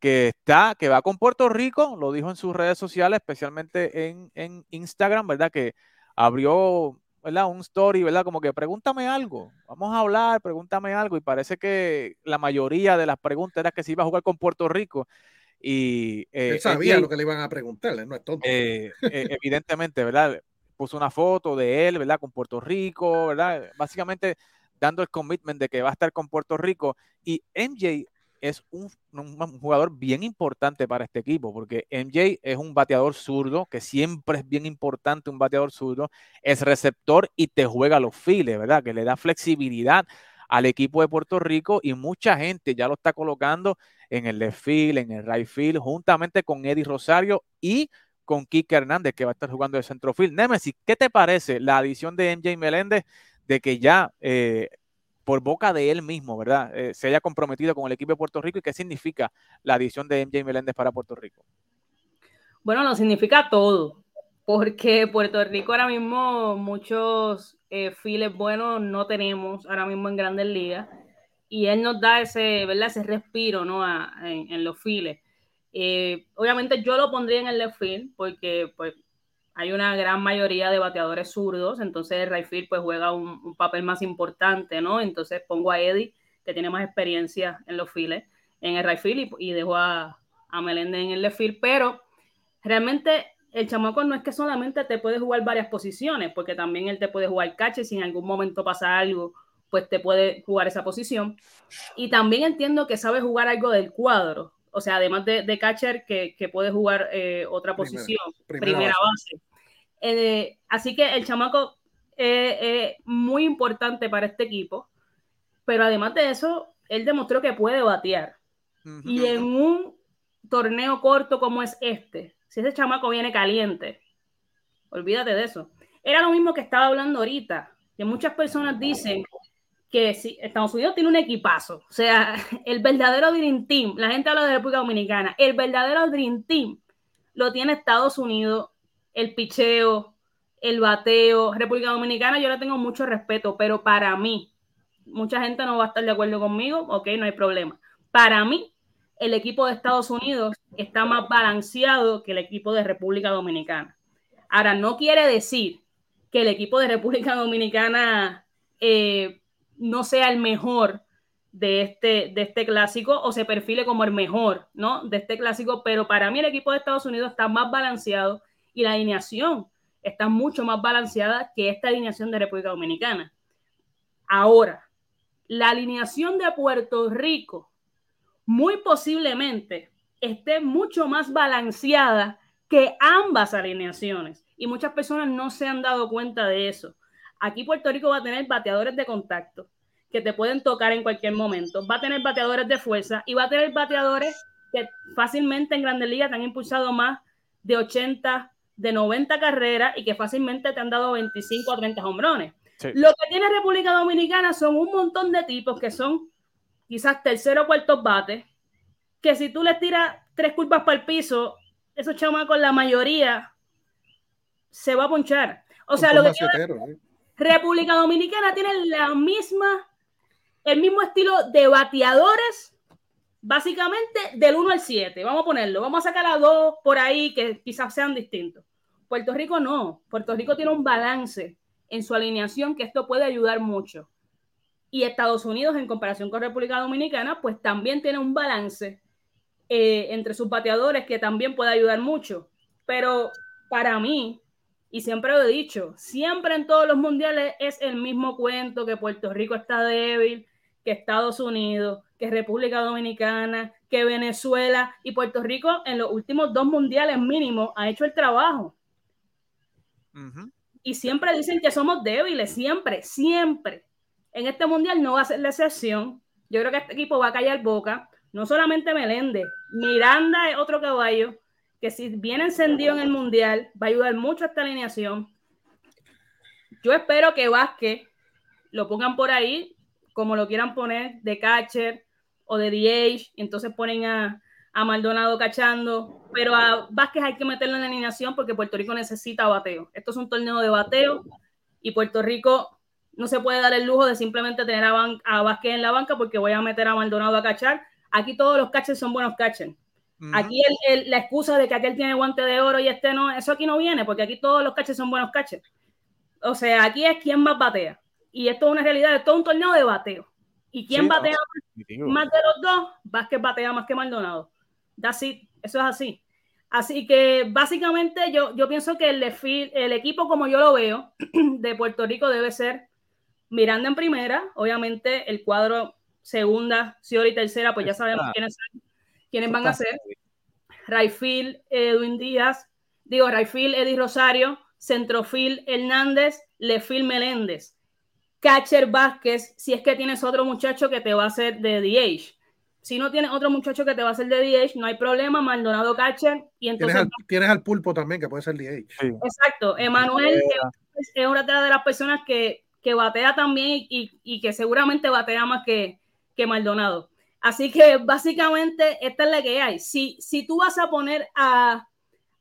que está, que va con Puerto Rico, lo dijo en sus redes sociales, especialmente en, en Instagram, ¿verdad? Que abrió, ¿verdad? Un story, ¿verdad? Como que pregúntame algo, vamos a hablar, pregúntame algo. Y parece que la mayoría de las preguntas era que si iba a jugar con Puerto Rico. Y eh, Él sabía lo que le iban a preguntar, él no es tonto. eh, eh, evidentemente, ¿verdad? Puso una foto de él, ¿verdad? Con Puerto Rico, ¿verdad? Básicamente dando el commitment de que va a estar con Puerto Rico. Y MJ es un, jugador bien importante para este equipo, porque MJ es un bateador zurdo, que siempre es bien importante un bateador zurdo, es receptor y te juega los files, ¿verdad? Que le da flexibilidad al equipo de Puerto Rico y mucha gente ya lo está colocando en el left field, en el right field, juntamente con Eddie Rosario y con Kike Hernández, que va a estar jugando de centrofield. Nemesis, ¿qué te parece la adición de MJ Meléndez de que ya eh, por boca de él mismo, ¿verdad? Eh, se haya comprometido con el equipo de Puerto Rico y qué significa la adición de MJ Meléndez para Puerto Rico. Bueno, lo significa todo, porque Puerto Rico ahora mismo muchos eh, files buenos no tenemos ahora mismo en Grandes Ligas y él nos da ese, ¿verdad? ese respiro ¿no? A, en, en, los files. Eh, obviamente yo lo pondría en el left field porque pues, hay una gran mayoría de bateadores zurdos, entonces el pues, juega un, papel más importante, ¿no? Entonces pongo a Eddie que tiene más experiencia en los files, en el right field y, dejó a, a en el left pero realmente el chamaco no es que solamente te puede jugar varias posiciones, porque también él te puede jugar catch si en algún momento pasa algo, pues te puede jugar esa posición. Y también entiendo que sabe jugar algo del cuadro, o sea, además de, de catcher, que, que, puede jugar eh, otra posición, primera, primera base. base. Eh, así que el chamaco es eh, eh, muy importante para este equipo, pero además de eso, él demostró que puede batear. Uh -huh. Y en un torneo corto como es este, si ese chamaco viene caliente, olvídate de eso. Era lo mismo que estaba hablando ahorita, que muchas personas dicen que si Estados Unidos tiene un equipazo, o sea, el verdadero Dream Team, la gente habla de República Dominicana, el verdadero Dream Team lo tiene Estados Unidos, el picheo, el bateo, República Dominicana yo le tengo mucho respeto, pero para mí, mucha gente no va a estar de acuerdo conmigo, ok, no hay problema. Para mí, el equipo de Estados Unidos está más balanceado que el equipo de República Dominicana. Ahora, no quiere decir que el equipo de República Dominicana eh, no sea el mejor de este, de este clásico o se perfile como el mejor, ¿no? De este clásico, pero para mí el equipo de Estados Unidos está más balanceado y la alineación está mucho más balanceada que esta alineación de República Dominicana. Ahora, la alineación de Puerto Rico muy posiblemente esté mucho más balanceada que ambas alineaciones y muchas personas no se han dado cuenta de eso. Aquí Puerto Rico va a tener bateadores de contacto que te pueden tocar en cualquier momento, va a tener bateadores de fuerza y va a tener bateadores que fácilmente en Grandes Ligas te han impulsado más de 80, de 90 carreras y que fácilmente te han dado 25 a 30 hombrones. Sí. Lo que tiene República Dominicana son un montón de tipos que son quizás tercero o cuarto bate, que si tú les tiras tres curvas para el piso, esos chamacos, la mayoría, se va a ponchar. O sea, lo que ¿eh? República Dominicana tiene la misma, el mismo estilo de bateadores, básicamente del 1 al 7. Vamos a ponerlo, vamos a sacar a dos por ahí que quizás sean distintos. Puerto Rico no, Puerto Rico tiene un balance en su alineación que esto puede ayudar mucho. Y Estados Unidos, en comparación con República Dominicana, pues también tiene un balance eh, entre sus bateadores que también puede ayudar mucho. Pero para mí, y siempre lo he dicho, siempre en todos los mundiales es el mismo cuento que Puerto Rico está débil, que Estados Unidos, que República Dominicana, que Venezuela y Puerto Rico en los últimos dos mundiales mínimo ha hecho el trabajo. Uh -huh. Y siempre dicen que somos débiles, siempre, siempre. En este mundial no va a ser la excepción. Yo creo que este equipo va a callar boca. No solamente Meléndez, Miranda es otro caballo que si viene encendido en el mundial va a ayudar mucho a esta alineación. Yo espero que Vázquez lo pongan por ahí, como lo quieran poner, de catcher o de DH, entonces ponen a, a Maldonado cachando, pero a Vázquez hay que meterlo en la alineación porque Puerto Rico necesita bateo. Esto es un torneo de bateo y Puerto Rico no se puede dar el lujo de simplemente tener a, a Vázquez en la banca porque voy a meter a Maldonado a cachar. Aquí todos los catchers son buenos catchers. Aquí el, el, la excusa de que aquel tiene guante de oro y este no, eso aquí no viene porque aquí todos los catchers son buenos catchers. O sea, aquí es quien más batea. Y esto es una realidad, es todo un torneo de bateo. ¿Y quién sí, batea no, más, más de los dos? Vázquez batea más que Maldonado. That's it. Eso es así. Así que básicamente yo, yo pienso que el, el equipo, como yo lo veo, de Puerto Rico debe ser Miranda en primera, obviamente el cuadro segunda, Ciori tercera, pues ya sabemos quiénes, quiénes van a ser. Rayfield, Edwin Díaz, digo, Rayfield, Eddie Rosario, Centrofil Hernández, Lefil Meléndez. Catcher Vázquez, si es que tienes otro muchacho que te va a hacer de DH. Si no tienes otro muchacho que te va a hacer de DH, no hay problema, Maldonado Catcher. Y entonces, tienes, al, tienes al pulpo también, que puede ser DH. Sí. Exacto. Emanuel es, es una de las personas que que batea también y, y, que seguramente batea más que, que Maldonado. Así que básicamente esta es la que hay. Si, si tú vas a poner a,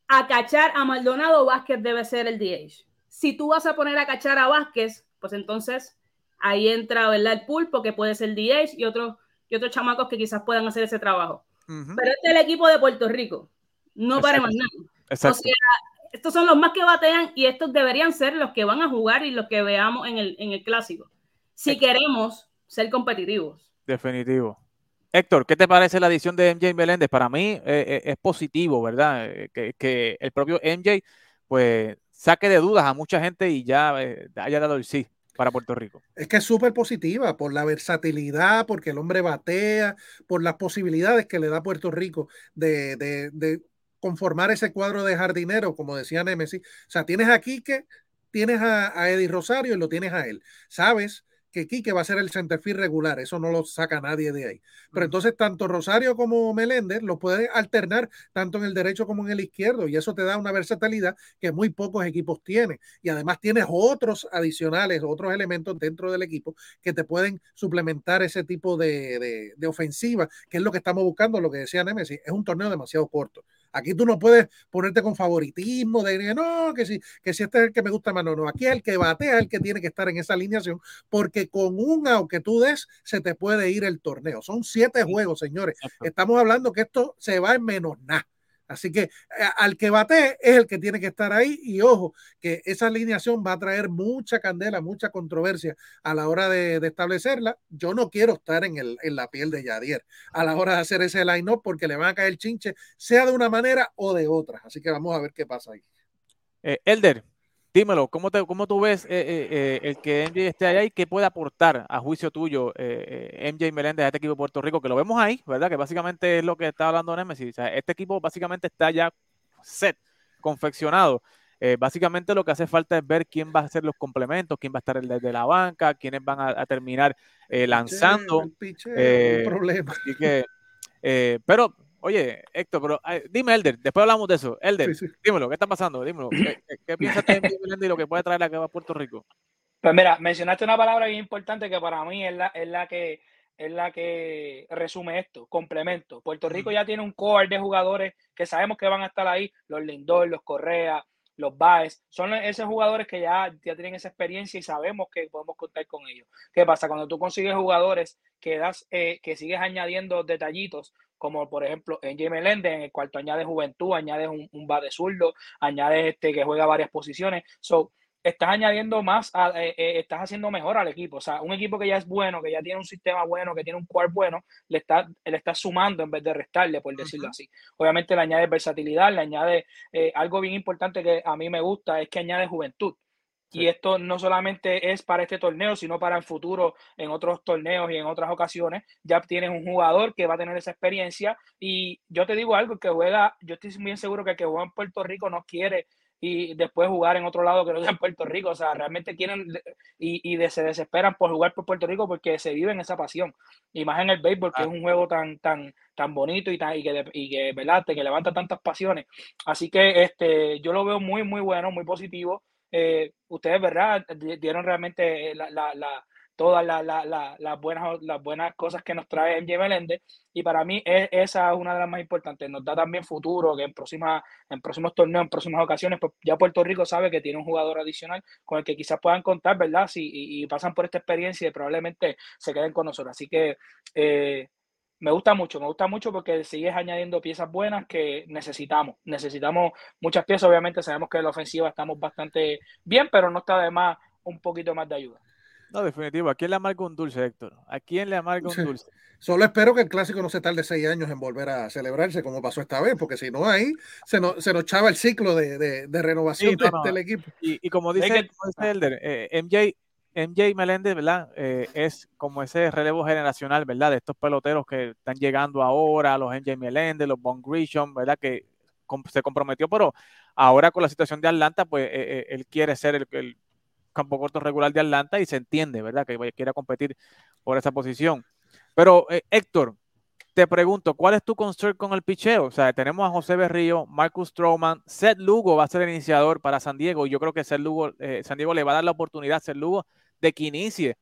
a cachar a Maldonado, Vázquez debe ser el DH. Si tú vas a poner a cachar a Vázquez, pues entonces ahí entra ¿verdad? el pulpo, que puede ser DH, y otros y otros chamacos que quizás puedan hacer ese trabajo. Uh -huh. Pero este es el equipo de Puerto Rico. No para más nada. Exacto. O sea, estos son los más que batean y estos deberían ser los que van a jugar y los que veamos en el, en el clásico. Si queremos ser competitivos. Definitivo. Héctor, ¿qué te parece la adición de MJ Meléndez? Para mí eh, eh, es positivo, ¿verdad? Eh, que, el propio MJ pues saque de dudas a mucha gente y ya haya dado el sí para Puerto Rico. Es que es súper positiva por la versatilidad, porque el hombre batea, por las posibilidades que le da Puerto Rico de conformar ese cuadro de jardinero, como decía Nemesis. O sea, tienes a Quique, tienes a, a Eddie Rosario y lo tienes a él. Sabes que Quique va a ser el centerfield regular, eso no lo saca nadie de ahí. Pero entonces tanto Rosario como Meléndez lo pueden alternar tanto en el derecho como en el izquierdo y eso te da una versatilidad que muy pocos equipos tienen. Y además tienes otros adicionales, otros elementos dentro del equipo que te pueden suplementar ese tipo de, de, de ofensiva, que es lo que estamos buscando, lo que decía Nemesis, es un torneo demasiado corto. Aquí tú no puedes ponerte con favoritismo de no, que si, que si este es el que me gusta más, no, no. Aquí es el que batea, el que tiene que estar en esa alineación, porque con un out que tú des, se te puede ir el torneo. Son siete juegos, señores. Estamos hablando que esto se va en menos nada. Así que al que bate es el que tiene que estar ahí y ojo que esa alineación va a traer mucha candela, mucha controversia a la hora de, de establecerla. Yo no quiero estar en, el, en, la piel de Yadier a la hora de hacer ese line-up porque le van a caer chinche, sea de una manera o de otra. Así que vamos a ver qué pasa ahí. Eh, Elder, dímelo, ¿cómo, te, cómo tú ves eh, eh, el que MJ esté allá y qué puede aportar a juicio tuyo eh, MJ Meléndez a este equipo de Puerto Rico? Que lo vemos ahí, ¿verdad? Que básicamente es lo que está hablando Nemesis. O sea, este equipo básicamente está ya set, confeccionado. Eh, básicamente lo que hace falta es ver quién va a hacer los complementos, quién va a estar desde la banca, quiénes van a, a terminar eh, lanzando. Picheo, el Eh, problema. así que, eh, pero Oye, Héctor, pero ay, dime, Elder, después hablamos de eso. Elder, Sí, sí. dímelo, ¿qué está pasando? Dímelo. ¿Qué, qué, qué piensas de y lo que puede traer acá a Puerto Rico? Pues mira, mencionaste una palabra bien importante que para mí es la, es la que es la que resume esto, complemento. Puerto Rico ya tiene un core de jugadores que sabemos que van a estar ahí, los Lindor, los Correa, los Baez, son esos jugadores que ya, ya tienen esa experiencia y sabemos que podemos contar con ellos. ¿Qué pasa? Cuando tú consigues jugadores que das, eh, que sigues añadiendo detallitos, como por ejemplo en J. Meléndez, en el cual tú añades juventud, añades un, un bate zurdo, añades este que juega varias posiciones. So, estás añadiendo más, a, eh, eh, estás haciendo mejor al equipo. O sea, un equipo que ya es bueno, que ya tiene un sistema bueno, que tiene un core bueno, le está, le está sumando en vez de restarle, por decirlo uh -huh. así. Obviamente le añade versatilidad, le añade eh, algo bien importante que a mí me gusta, es que añade juventud. Sí. Y esto no solamente es para este torneo, sino para el futuro en otros torneos y en otras ocasiones. Ya tienes un jugador que va a tener esa experiencia. Y yo te digo algo, que juega, yo estoy bien seguro que el que juega en Puerto Rico no quiere y después jugar en otro lado que no sea en Puerto Rico. O sea, realmente quieren y, y de, se desesperan por jugar por Puerto Rico porque se vive en esa pasión. Y más en el béisbol, que ah. es un juego tan, tan, tan bonito y, tan, y que, y que, ¿verdad? que levanta tantas pasiones. Así que este, yo lo veo muy, muy bueno, muy positivo. Eh, ustedes, ¿verdad? Dieron realmente la todas las la, la, la buenas, las buenas cosas que nos trae MJ Meléndez y para mí es, esa es una de las más importantes. Nos da también futuro que en, próxima, en próximos torneos, en próximas ocasiones, pues ya Puerto Rico sabe que tiene un jugador adicional con el que quizás puedan contar, ¿verdad? Si, y pasan por esta experiencia y probablemente se queden con nosotros. Así que eh, me gusta mucho, me gusta mucho porque sigues añadiendo piezas buenas que necesitamos. Necesitamos muchas piezas, obviamente sabemos que en la ofensiva estamos bastante bien, pero no está de más un poquito más de ayuda. No, definitivo. ¿A quién le amarga un dulce, Héctor? ¿A quién le amarga un dulce? Solo espero que el clásico no se tarde seis años en volver a celebrarse como pasó esta vez, porque si no ahí se nos, se nos echaba el ciclo de, de, de renovación sí, no, no. del equipo. Y, y como dice, que... como dice Elder, eh, MJ, MJ Meléndez, ¿verdad? Eh, es como ese relevo generacional, ¿verdad? De estos peloteros que están llegando ahora, los MJ Meléndez, los Von Grisham, ¿verdad? Que se comprometió, pero ahora con la situación de Atlanta, pues eh, eh él quiere ser el, campo corto regular de Atlanta y se entiende, ¿verdad? Que quiera competir por esa posición. Pero, Héctor, te pregunto, ¿cuál es tu concern con el picheo? O sea, tenemos a José Berrío, Marcus Stroman, Seth Lugo va a ser el iniciador para San Diego y yo creo que Seth Lugo, San Diego le va a dar la oportunidad a Seth Lugo de que inicie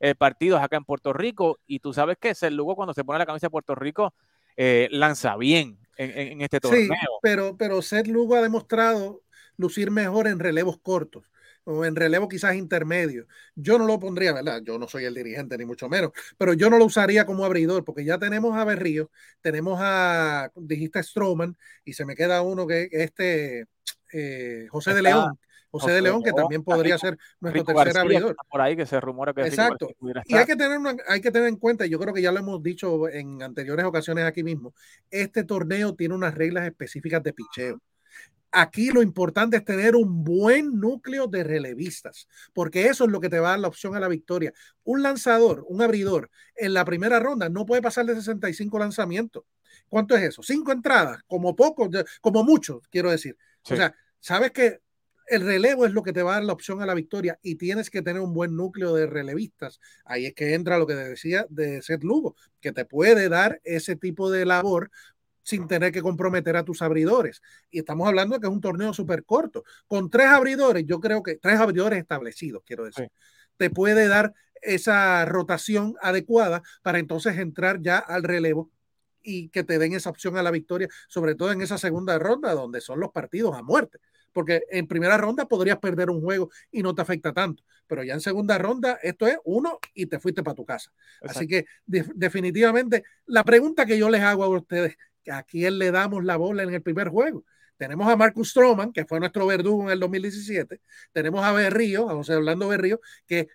eh, partidos acá en Puerto Rico y tú sabes que Seth Lugo cuando se pone la camisa de Puerto Rico eh, lanza bien en, este torneo. Sí, pero, pero Seth Lugo ha demostrado lucir mejor en relevos cortos o en relevo quizás intermedio. Yo no lo pondría, ¿verdad? Yo no soy el dirigente, ni mucho menos, pero yo no lo usaría como abridor, porque ya tenemos a Berrío, tenemos a, dijiste Stroman, y se me queda uno que este, eh, José de León. José, de León, que también podría ser nuestro Rico tercer García abridor. por ahí que se rumora que Exacto. Y hay que, tener una- hay que tener en cuenta, y yo creo que ya lo hemos dicho en anteriores ocasiones aquí mismo, este torneo tiene unas reglas específicas de picheo. Aquí lo importante es tener un buen núcleo de relevistas, porque eso es lo que te va a dar la opción a la victoria. Un lanzador, un abridor, en la primera ronda no puede pasar de 65 lanzamientos. ¿Cuánto es eso? Cinco entradas, como poco, como mucho, quiero decir. Sí. O sea, sabes que el relevo es lo que te va a dar la opción a la victoria y tienes que tener un buen núcleo de relevistas. Ahí es que entra lo que te decía de Seth Lugo, que te puede dar ese tipo de labor sin tener que comprometer a tus abridores. Y estamos hablando de que es un torneo súper corto. Con tres abridores, yo creo que tres abridores establecidos, quiero decir, te puede dar esa rotación adecuada para entonces entrar ya al relevo y que te den esa opción a la victoria, sobre todo en esa segunda ronda, donde son los partidos a muerte. Porque en primera ronda podrías perder un juego y no te afecta tanto, pero ya en segunda ronda esto es uno y te fuiste para tu casa. Así que de- definitivamente la pregunta que yo les hago a ustedes, ¿a quién le damos la bola en el primer juego? Tenemos a Marcus Stroman, que fue nuestro verdugo en el 2017. Tenemos a Berrío, a José Orlando Berrío, que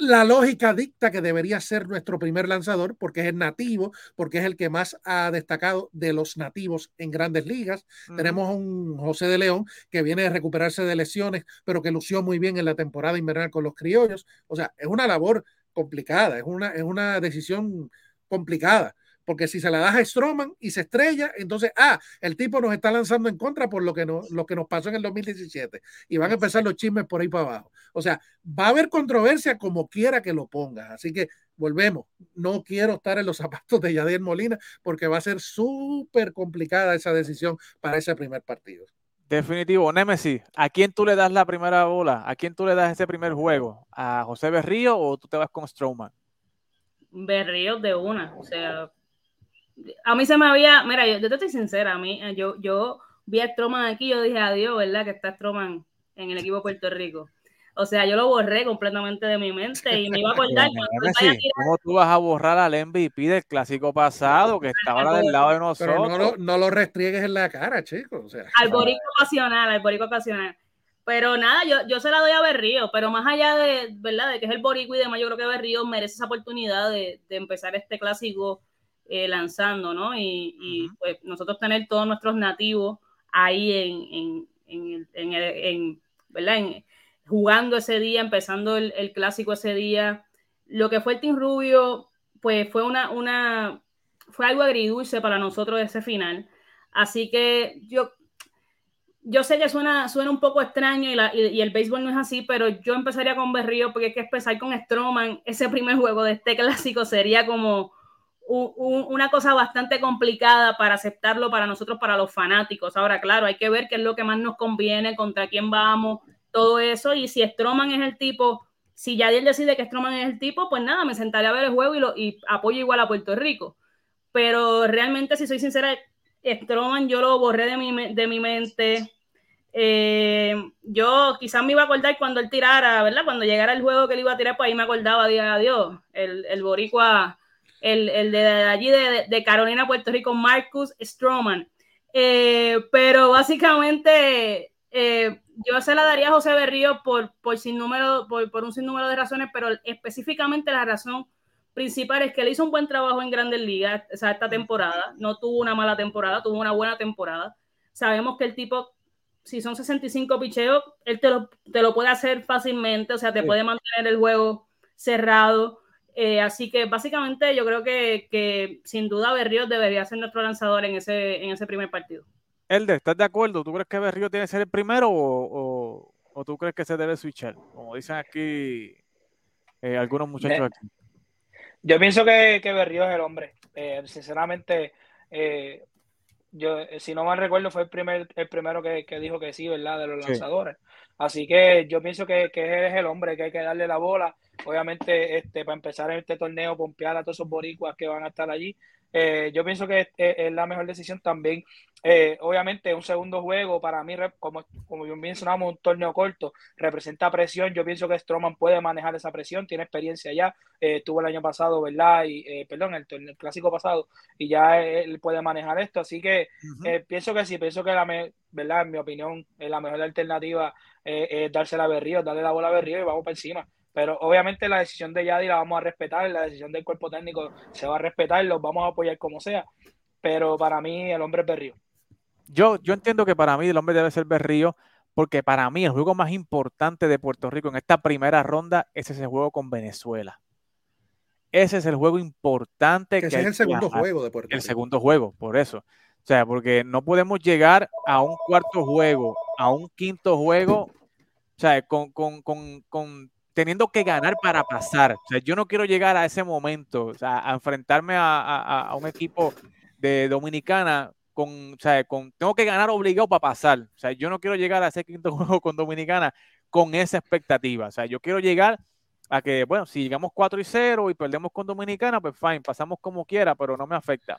la lógica dicta que debería ser nuestro primer lanzador porque es el nativo, porque es el que más ha destacado de los nativos en grandes ligas. Tenemos a un José de León que viene de recuperarse de lesiones, pero que lució muy bien en la temporada invernal con los criollos. O sea, es una labor complicada, es una, es una decisión complicada. Porque si se la das a Stroman y se estrella, entonces, ah, el tipo nos está lanzando en contra por lo que, no, lo que nos pasó en el 2017. Y van a empezar los chismes por ahí para abajo. O sea, va a haber controversia como quiera que lo pongas. Así que volvemos. No quiero estar en los zapatos de Yadier Molina porque va a ser súper complicada esa decisión para ese primer partido. Definitivo. Nemesis, ¿a quién tú le das la primera bola? ¿A quién tú le das ese primer juego? ¿A José Berrío o tú te vas con Strowman? Berríos de una. O sea, a mí se me había, mira, yo, yo te estoy sincera, a mí, eh, yo, yo vi a Stroman aquí, yo dije adiós, ¿verdad? Que está Stroman en el equipo de Puerto Rico. O sea, yo lo borré completamente de mi mente y me iba a acordar Pero, cuando tirar. ¿cómo tú vas a borrar al MVP del clásico pasado que está ahora del lado de Pero nosotros? no lo, no lo restriegues en la cara, chicos. O sea, al borico ocasional, al borico ocasional. Pero nada, yo, yo se la doy a Berrío, pero más allá de, ¿verdad? De que es el borico y demás, yo creo que Berrío merece esa oportunidad de, de empezar este clásico eh, lanzando, ¿no? Y, y, Ujú. pues nosotros tener todos nuestros nativos ahí en, en, en, el- en ¿verdad? En- jugando ese día, empezando el, el clásico ese día. Lo que fue el Team Rubio, pues fue una, una, fue algo agridulce para nosotros ese final. Así que yo, yo sé que suena, suena un poco extraño y, la, y, y el béisbol no es así, pero yo empezaría con Berrío porque es que empezar con Stroman, ese primer juego de este clásico sería como un, un, una cosa bastante complicada para aceptarlo para nosotros, para los fanáticos. Ahora, claro, hay que ver qué es lo que más nos conviene, contra quién vamos, todo eso. Y si Stroman es el tipo, si Yadier decide que Stroman es el tipo, pues nada, me sentaré a ver el juego y, lo, y apoyo igual a Puerto Rico. Pero realmente, si soy sincera, Stroman yo lo borré de mi, de mi mente. Eh, yo quizás me iba a acordar cuando él tirara, ¿verdad? Cuando llegara el juego que él iba a tirar, pues ahí me acordaba, día adiós, el, el boricua, el, el de allí de, de, Carolina, Puerto Rico, Marcus Stroman. Eh, pero básicamente eh, yo se la daría a José Berrío por, por, sin número, por, por un sinnúmero de razones, pero específicamente la razón principal es que él hizo un buen trabajo en Grandes Ligas o sea, esta temporada, no tuvo una mala temporada, tuvo una buena temporada. Sabemos que el tipo, si son 65 picheos, él te lo, te lo puede hacer fácilmente, o sea, te sí. puede mantener el juego cerrado. Eh, así que básicamente yo creo que, que, sin duda Berrío debería ser nuestro lanzador en ese, en ese primer partido. Elder, ¿estás de acuerdo? ¿Tú crees que Berrío tiene que ser el primero o, o, o tú crees que se debe switchar? Como dicen aquí eh, algunos muchachos aquí. Yo pienso que, que Berrío es el hombre. Eh, sinceramente, eh, yo, si no mal recuerdo, fue el, primer, el primero que, que dijo que sí, ¿verdad? De los Sí. lanzadores. Así que yo pienso que, que es el hombre, que hay que darle la bola. Obviamente, este, para empezar este torneo, pompear a todos esos boricuas que van a estar allí. Eh, yo pienso que es, es, la mejor decisión también. Eh, obviamente, un segundo juego para mí, como, como bien mencionamos, un torneo corto, representa presión. Yo pienso que Stroman puede manejar esa presión, tiene experiencia ya. Eh, estuvo el año pasado, ¿verdad? Y, eh, perdón, el, el, clásico pasado, y ya él puede manejar esto. Así que uh -huh. pienso que sí, pienso que la, me, ¿verdad? En mi opinión, la mejor alternativa es dársela a Berrío, darle la bola a Berrío y vamos para encima. Pero obviamente la decisión de Yadi la vamos a respetar, la decisión del cuerpo técnico se va a respetar, los vamos a apoyar como sea. Pero para mí el hombre es Berrío. Yo, yo entiendo que para mí el hombre debe ser Berrío, porque para mí el juego más importante de Puerto Rico en esta primera ronda es ese juego con Venezuela. Ese es el juego importante. Que, que ese es el segundo juego de Puerto Rico. El segundo juego, por eso. O sea, porque no podemos llegar a un cuarto juego, a un quinto juego, o sea, con, con, con, con teniendo que ganar para pasar. O sea, yo no quiero llegar a ese momento, o sea, a enfrentarme a, un equipo de Dominicana con, o sea, con, tengo que ganar obligado para pasar. O sea, yo no quiero llegar a ese quinto juego con Dominicana con esa expectativa. O sea, yo quiero llegar a que, bueno, si llegamos 4 y 0 y perdemos con Dominicana, pues fine, pasamos como quiera, pero no me afecta.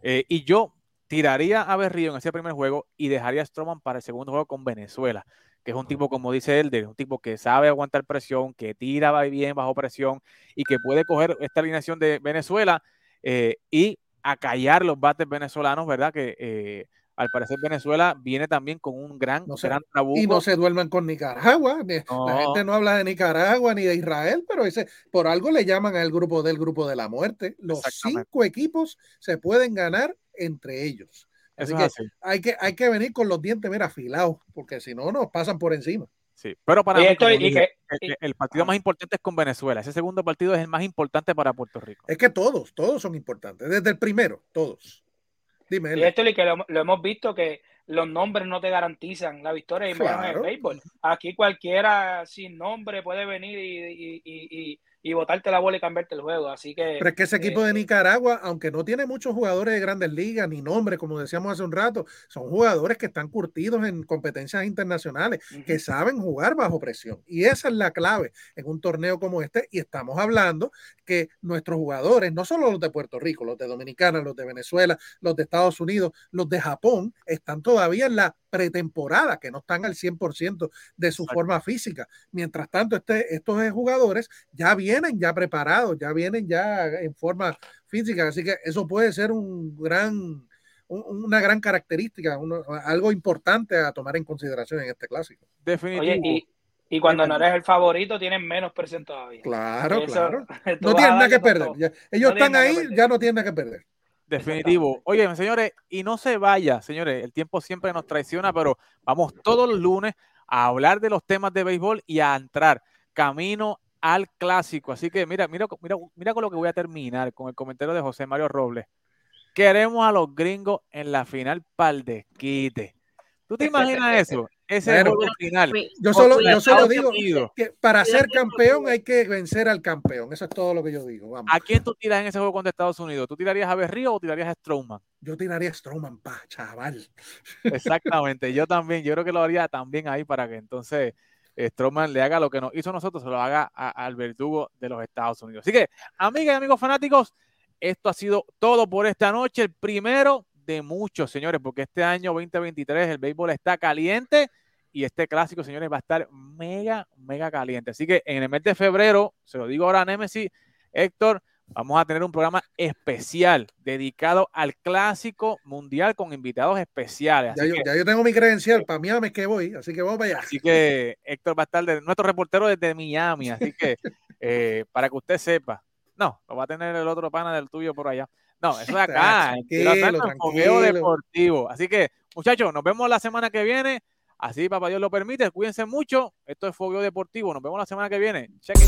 Eh, y yo tiraría a Berrío en ese primer juego y dejaría a Stroman para el segundo juego con Venezuela, que es un tipo, como dice él, un tipo que sabe aguantar presión, que tira bien bajo presión y que puede coger esta alineación de Venezuela eh, y acallar los bates venezolanos, ¿verdad? Que eh, al parecer Venezuela viene también con un gran, no sé, gran trabuco. Y no se duerman con Nicaragua. No. La gente no habla de Nicaragua ni de Israel, pero ese, por algo le llaman al grupo del grupo de la muerte. Los cinco equipos se pueden ganar entre ellos. Así que, así. Hay que hay que venir con los dientes, mira, afilados, porque si no, nos pasan por encima. Sí, pero para mí, esto, y que, el, el, partido más importante es con Venezuela. Ese segundo partido es el más importante para Puerto Rico. Es que todos, todos son importantes. Desde el primero, todos. Dime. Y esto es que lo, lo, hemos visto que los nombres no te garantizan la victoria y claro. en el béisbol. Aquí cualquiera sin nombre puede venir y, y, y, botarte la bola y cambiarte el juego. Así que. Pero es que ese equipo eh, de Nicaragua, aunque no tiene muchos jugadores de grandes ligas ni nombre, como decíamos hace un rato, son jugadores que están curtidos en competencias internacionales, uh -huh. que saben jugar bajo presión. Y esa es la clave en un torneo como este. Y estamos hablando que nuestros jugadores, no solo los de Puerto Rico, los de Dominicana, los de Venezuela, los de Estados Unidos, los de Japón, están todavía en la pretemporada, que no están al 100% de su Exacto. forma física. Mientras tanto, este, estos jugadores ya vienen ya preparados, ya vienen ya en forma física, así que eso puede ser un gran, un, una gran característica, uno, algo importante a tomar en consideración en este clásico. Definitivo. Oye, y, y cuando no eres el favorito, tienes menos presión todavía. Claro, Eso, claro. No tienes nada que perder. Ya, ellos no están ahí, ya no tienen nada que perder. Definitivo. Oye, señores, y no se vaya, señores, el tiempo siempre nos traiciona, pero vamos todos los lunes a hablar de los temas de béisbol y a entrar camino al clásico. Así que mira, mira, mira, mira con lo que voy a terminar, con el comentario de José Mario Robles. Queremos a los gringos en la final pal de quite. ¿Tú te imaginas eso? Ese es el final. Yo solo, yo solo digo que para ser campeón hay que vencer al campeón. Eso es todo lo que yo digo. Vamos. ¿A quién tú tiras en ese juego contra Estados Unidos? ¿Tú tirarías a Berrío o tirarías a Strowman? Yo tiraría a Strowman, pa, chaval. Exactamente. yo también. Yo creo que lo haría también ahí para que entonces Strowman le haga lo que nos hizo nosotros, se lo haga a, al verdugo de los Estados Unidos. Así que, amigas y amigos fanáticos, esto ha sido todo por esta noche. El primero de muchos, señores, porque este año 2023 el béisbol está caliente y este clásico, señores, va a estar mega, mega caliente. Así que en el mes de febrero, se lo digo ahora a Nemesis, Héctor, vamos a tener un programa especial dedicado al clásico mundial con invitados especiales. Ya yo, que, ya, yo, tengo mi credencial para Miami que voy, así que vamos para allá. Así que Héctor va a estar de nuestro reportero desde Miami, así que eh, para que usted sepa, no, lo va a tener el otro pana del tuyo por allá. No, eso de acá, tranquilo, tranquilo. deportivo. Así que, muchachos, nos vemos la semana que viene. Así, papá Dios lo permite. Cuídense mucho. Esto es Fogueo Deportivo. Nos vemos la semana que viene. Cheque.